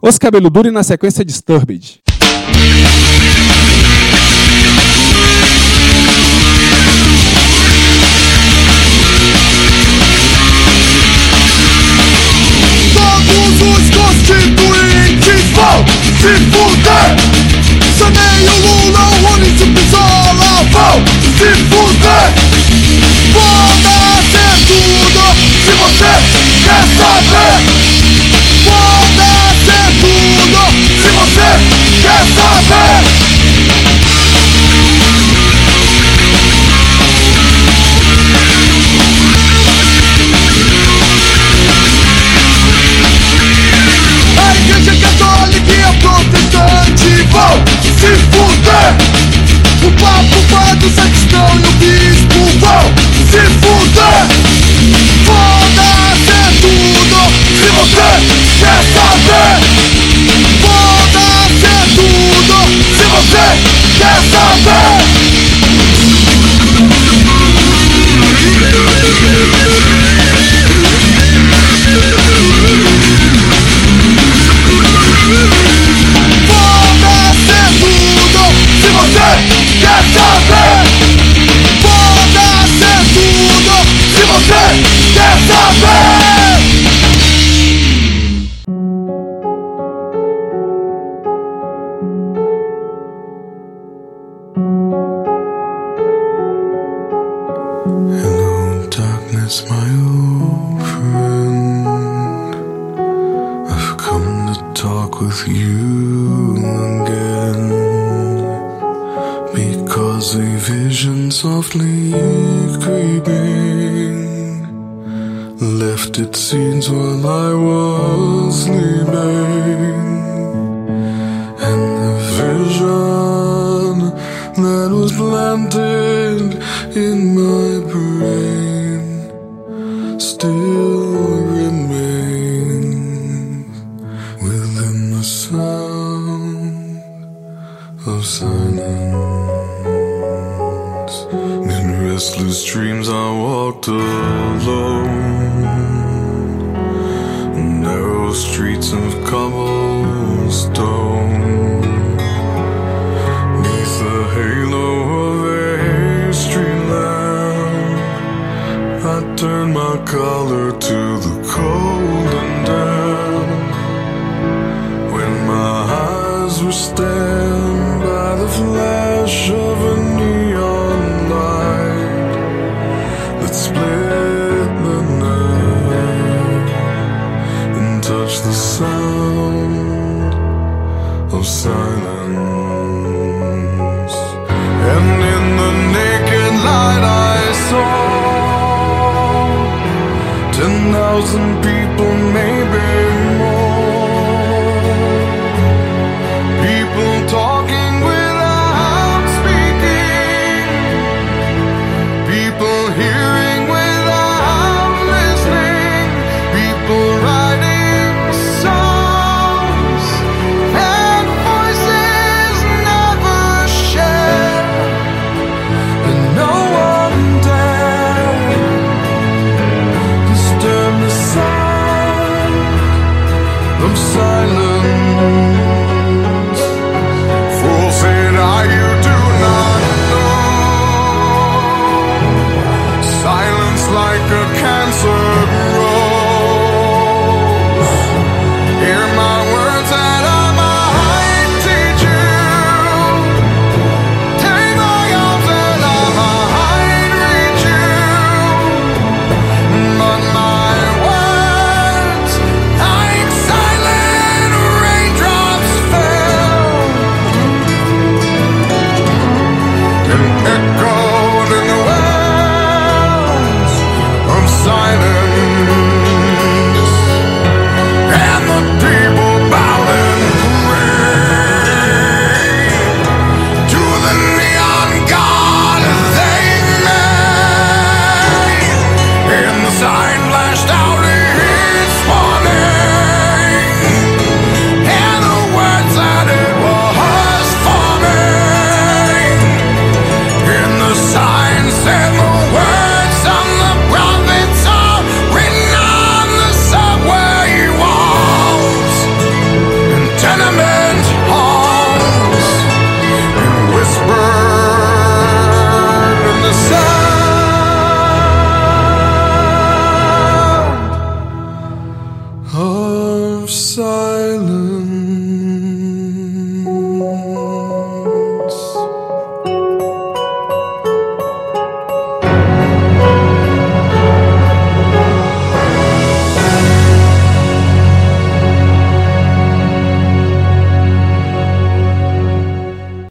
S4: Os Cabelo Duro e na sequência Disturbed.
S8: Vão se fuder. Saneio Lula, o e Pisola. Vão se fuder. Foda-se tudo se você quer saber
S9: darkness, my old friend. I've come to talk with you again. Because a vision softly creeping left its seeds while I was sleeping. And the vision that was planted in my color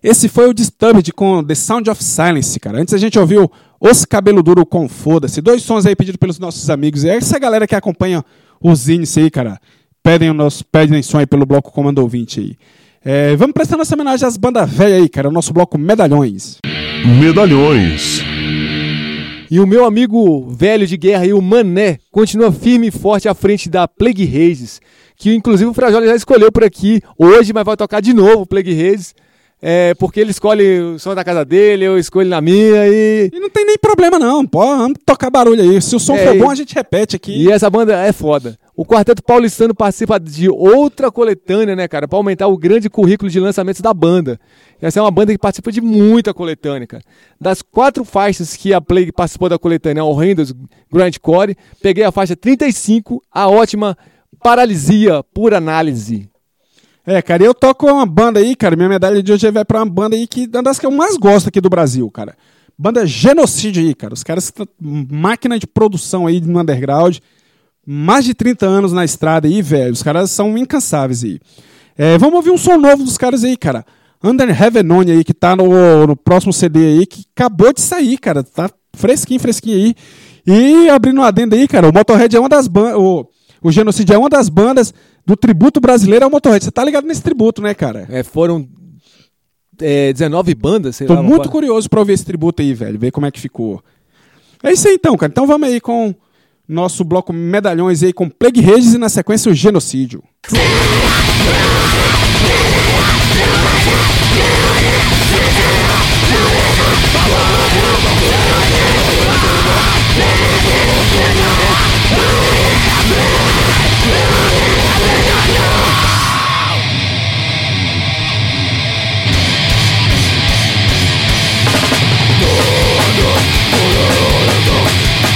S4: Esse foi o Disturbed com The Sound of Silence, cara. Antes a gente ouviu Os Cabelo Duro com Foda-se. Dois sons aí pedidos pelos nossos amigos. E essa galera que acompanha os índices aí, cara, pedem o nosso pedem som aí pelo bloco Comando Ouvinte aí. É, vamos prestar nossa homenagem às bandas velhas aí, cara. O nosso bloco Medalhões.
S2: Medalhões.
S3: E o meu amigo velho de guerra aí, o Mané, continua firme e forte à frente da Plague Races, que inclusive o Frajola já escolheu por aqui hoje, mas vai tocar de novo o Plague Races, é, porque ele escolhe o som da casa dele, eu escolho na minha e...
S4: E não tem nem problema não, pô, vamos tocar barulho aí. Se o som
S3: É,
S4: for bom, a gente repete aqui.
S3: E essa banda é foda. O Quarteto Paulistano participa de outra coletânea, né, cara, pra aumentar o grande currículo de lançamentos da banda. Essa é uma banda que participa de muita coletânea, cara. Das quatro faixas que a Plague participou da coletânea Horrendous Grindcore, peguei a faixa 35, a ótima Paralisia por Análise.
S4: É, cara, eu toco uma banda aí, cara. Minha medalha de hoje vai pra uma banda aí que é uma das que eu mais gosto aqui do Brasil, cara. Banda Genocídio aí, cara. Os caras máquina de produção aí no underground. Mais de 30 anos na estrada aí, velho. Os caras são incansáveis aí. É, vamos ouvir um som novo dos caras aí, cara. Under Heaven On aí, que tá no, no próximo CD aí, que acabou de sair, cara. Tá fresquinho, fresquinho aí. E abrindo um adendo aí, cara, o Motorhead é uma das bandas. O, Genocídio é uma das bandas do tributo brasileiro ao Motorhead. Você tá ligado nesse tributo, né, cara?
S3: É, foram é, 19 bandas, sei
S4: Tô
S3: lá. uma
S4: muito curioso pra ouvir esse tributo aí, velho. Ver como é que ficou. É isso aí então, cara. Então vamos aí com nosso bloco Medalhões aí com Plague Redes e na sequência o Genocídio.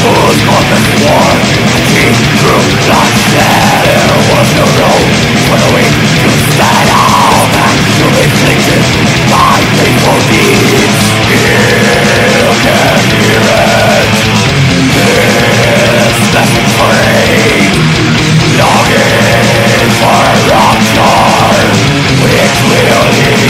S8: truth of war He not dead There was no road for the weak to out And
S4: painful can hear it Longing for Which will lead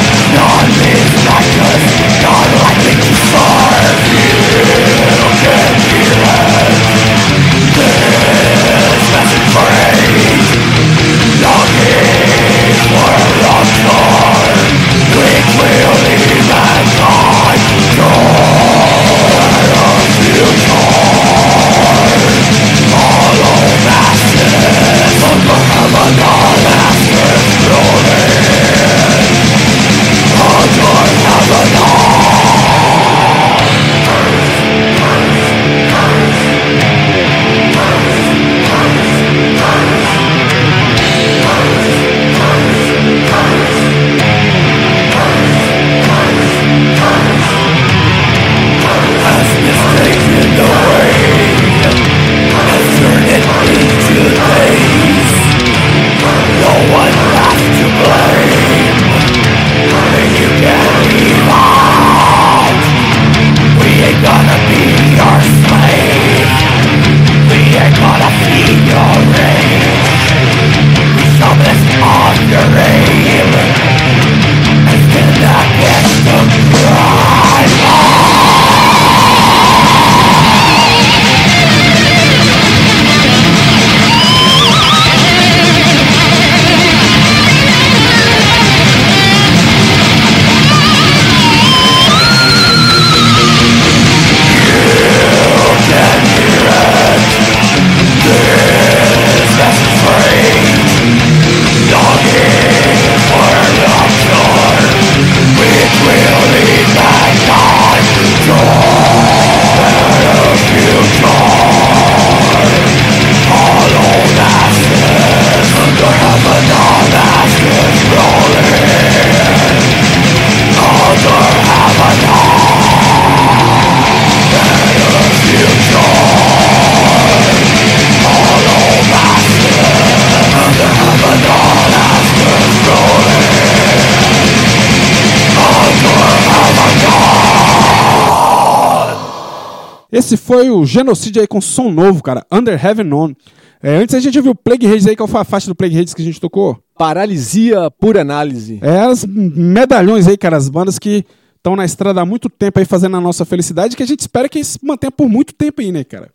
S4: foi o Genocídio aí com som novo, cara. Under Heaven On. É, antes a gente viu Plague Hades aí, qual foi a faixa do Plague Hades que a gente tocou?
S3: Paralisia por análise.
S4: É as medalhões aí, cara, as bandas que estão na estrada há muito tempo aí fazendo a nossa felicidade, que a gente espera que se mantenha por muito tempo aí, né, cara?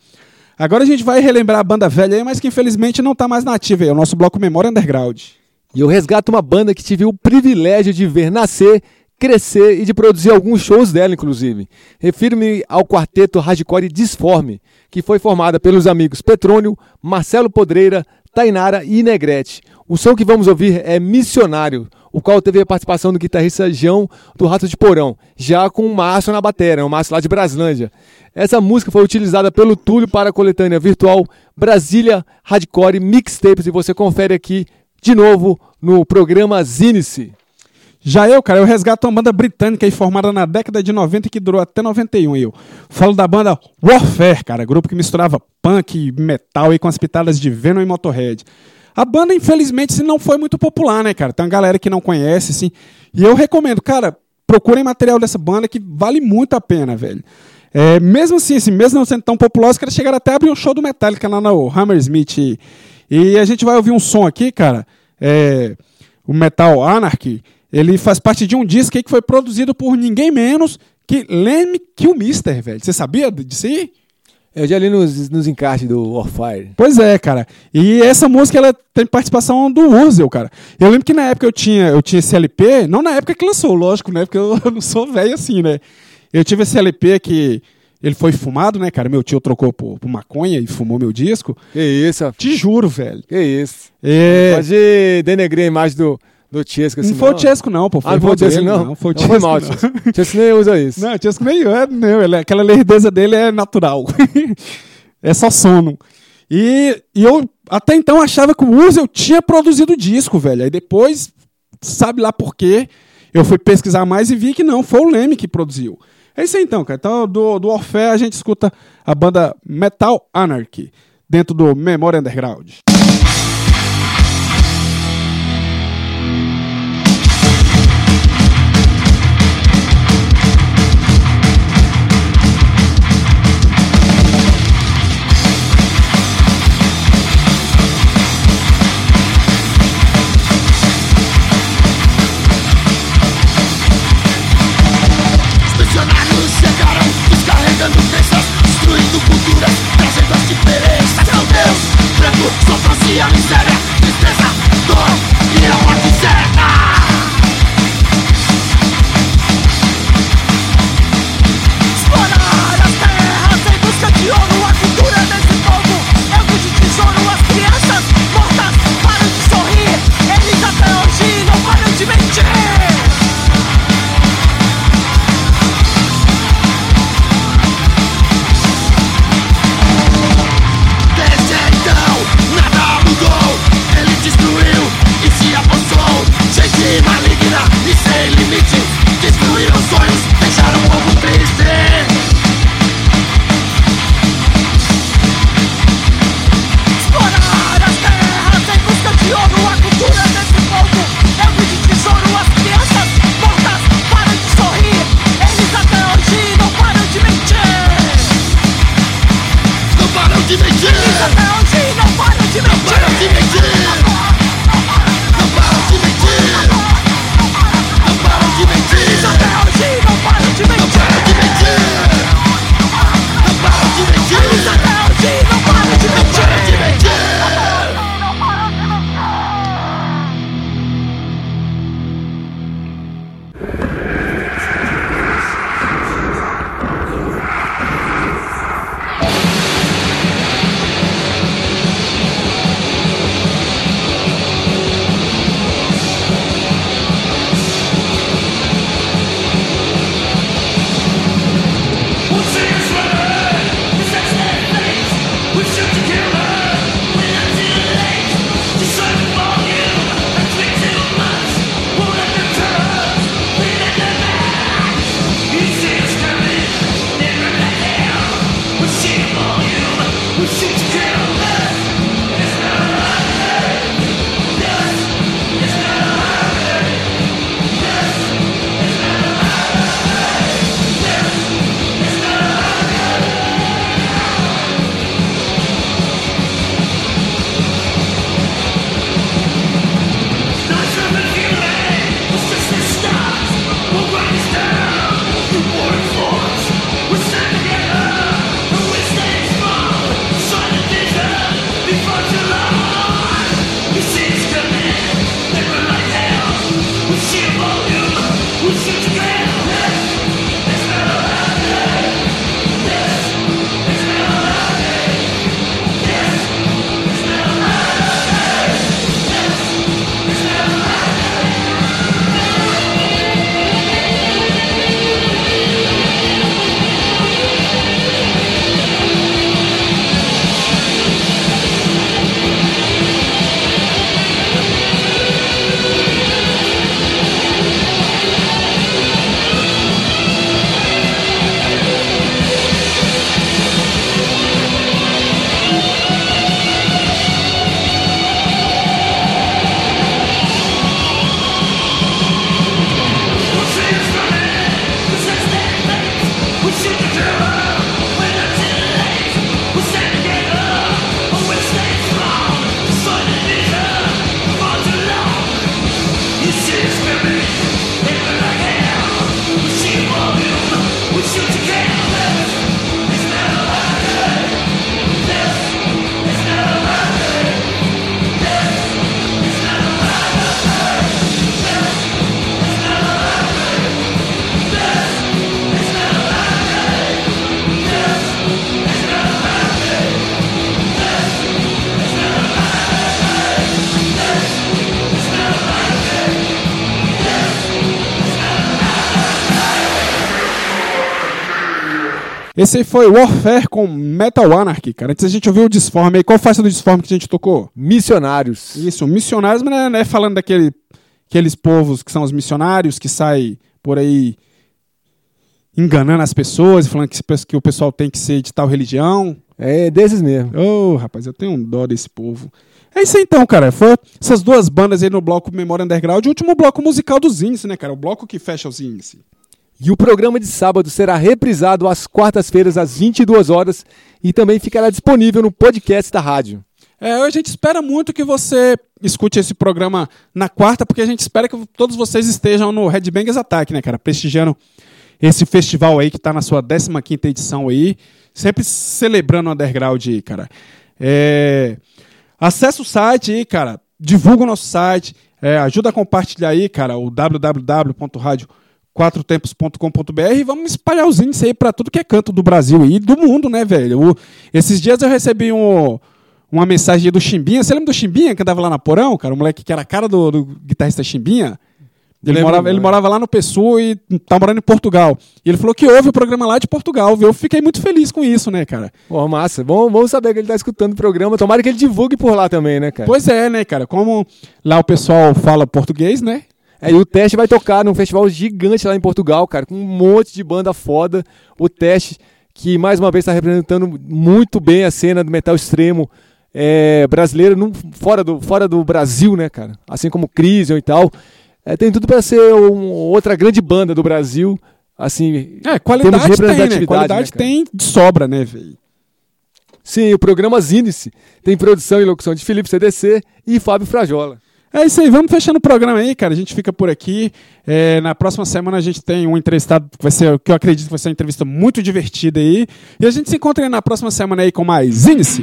S4: Agora a gente vai relembrar a banda velha aí, mas que infelizmente não tá mais nativa aí, é o nosso bloco Memória Underground.
S3: E eu resgato uma banda que tive o privilégio de ver nascer, crescer e de produzir alguns shows dela, inclusive. Refiro-me ao quarteto Hardcore Disforme, que foi formada pelos amigos Petrônio, Marcelo Podreira, Tainara e Negrete. O som que vamos ouvir é Missionário, o qual teve a participação do guitarrista João do Rato de Porão, já com o Márcio na bateria, o Márcio lá de Braslândia. Essa música foi utilizada pelo Túlio para a coletânea virtual Brasília Hardcore Mixtapes e você confere aqui de novo no programa Zinice.
S4: Já eu, cara, eu resgato uma banda britânica aí formada na década de 90 e que durou até 91. Eu falo da banda Warfare, cara, grupo que misturava punk e metal aí com as pitadas de Venom e Motorhead. A banda, infelizmente, não foi muito popular, né, cara? Tem uma galera que não conhece, assim. E eu recomendo, cara, procurem material dessa banda que vale muito a pena, velho. É, mesmo assim, assim, mesmo não sendo tão popular, os caras chegaram até a abrir um show do Metallica lá no Hammersmith. E, e a gente vai ouvir um som aqui, cara. É, o Metal Anarchy. Ele faz parte de um disco aí que foi produzido por ninguém menos que Lemmy Kilmister, velho. Você sabia disso aí?
S3: Eu já li nos, nos encartes do Warfire.
S4: Pois é, cara. E essa música ela tem participação do Urzel, cara. Eu lembro que na época eu tinha, eu tinha esse LP, não na época que lançou, lógico, né? Porque eu, eu não sou velho assim, né? Eu tive esse LP que ele foi fumado, né, cara? Meu tio trocou por, por maconha e fumou meu disco.
S3: Que isso.
S4: Te juro, velho.
S3: que isso.
S4: É,
S3: Pode denegrir a imagem do, do Chesco assim.
S4: não foi o Chesco, não, pô.
S3: Ah, não foi o Chesco,
S4: dele,
S3: não?
S4: Foi o
S3: Não foi
S4: Chesco,
S3: mal,
S4: não.
S3: Chesco. Nem usa isso.
S4: Não, o Chesco nem é, não, ele, aquela lerdeza dele é natural. é só sono. E, e eu até então achava que o Urzel tinha produzido o disco, velho. Aí depois, sabe lá por quê, eu fui pesquisar mais e vi que não, foi o Leme que produziu. É isso aí então, cara. Então, do, do Orfé a gente escuta a banda Metal Anarchy, dentro do Memória Underground. Esse aí foi Warfare com Metal Anarchy, cara. Antes a gente ouviu o Disforme aí. Qual faixa do Disforme que a gente tocou?
S3: Missionários.
S4: Isso, missionários, mas não é, não é falando daquele, aqueles povos que são os missionários que saem por aí enganando as pessoas falando que, que o pessoal tem que ser de tal religião.
S3: É desses mesmo.
S4: Ô, rapaz, eu tenho um dó desse povo. É isso aí então, cara. Foi essas duas bandas aí no bloco Memória Underground e o último bloco musical dos índices, né, cara? O bloco que fecha os índices.
S3: E o programa de sábado será reprisado às quartas-feiras às 22 horas e também ficará disponível no podcast da rádio.
S4: É, a gente espera muito que você escute esse programa na quarta, porque a gente espera que todos vocês estejam no Headbangers Attack, né, cara? Prestigiando esse festival aí que tá na sua 15ª edição aí, sempre celebrando o underground aí, cara. É, acesse o site aí, cara, divulga o nosso site, é, ajuda a compartilhar aí, cara, o www.radio4tempos.com.br e vamos espalhar os índices aí pra tudo que é canto do Brasil e do mundo, né, velho? O- esses dias eu recebi um uma mensagem do Chimbinha. Você lembra do Chimbinha que andava lá na Porão, cara? O moleque que era a cara do, do guitarrista Chimbinha? Ele
S3: Lembro
S4: morava, ele morava lá no Pessoa e tá morando em Portugal. E ele falou que ouve o programa lá de Portugal, viu? Eu fiquei muito feliz com isso, né, cara?
S3: Pô, massa. Bom, vamos saber que ele tá escutando o programa. Tomara que ele divulgue por lá também, né, cara?
S4: Pois é, né, cara? Como lá o pessoal fala português, né?
S3: É, e o Teste vai tocar num festival gigante lá em Portugal, cara, com um monte de banda foda. O Teste, que mais uma vez está representando muito bem a cena do metal extremo é, brasileiro, num- fora, do, fora do Brasil, né, cara? Assim como Crisium e tal. É, tem tudo para ser um- outra grande banda do Brasil. Assim,
S4: É, qualidade
S3: Temos
S4: tem, né?
S3: representatividade,
S4: Qualidade
S3: né,
S4: tem de sobra, né, velho?
S3: sim, o programa Zinice tem produção e locução de Felipe CDC e Fábio Frajola.
S4: É isso aí, vamos fechando o programa aí, cara. A gente fica por aqui. É, na próxima semana a gente tem um entrevistado que vai ser, que eu acredito que vai ser uma entrevista muito divertida aí. E a gente se encontra aí na próxima semana aí com mais Índice.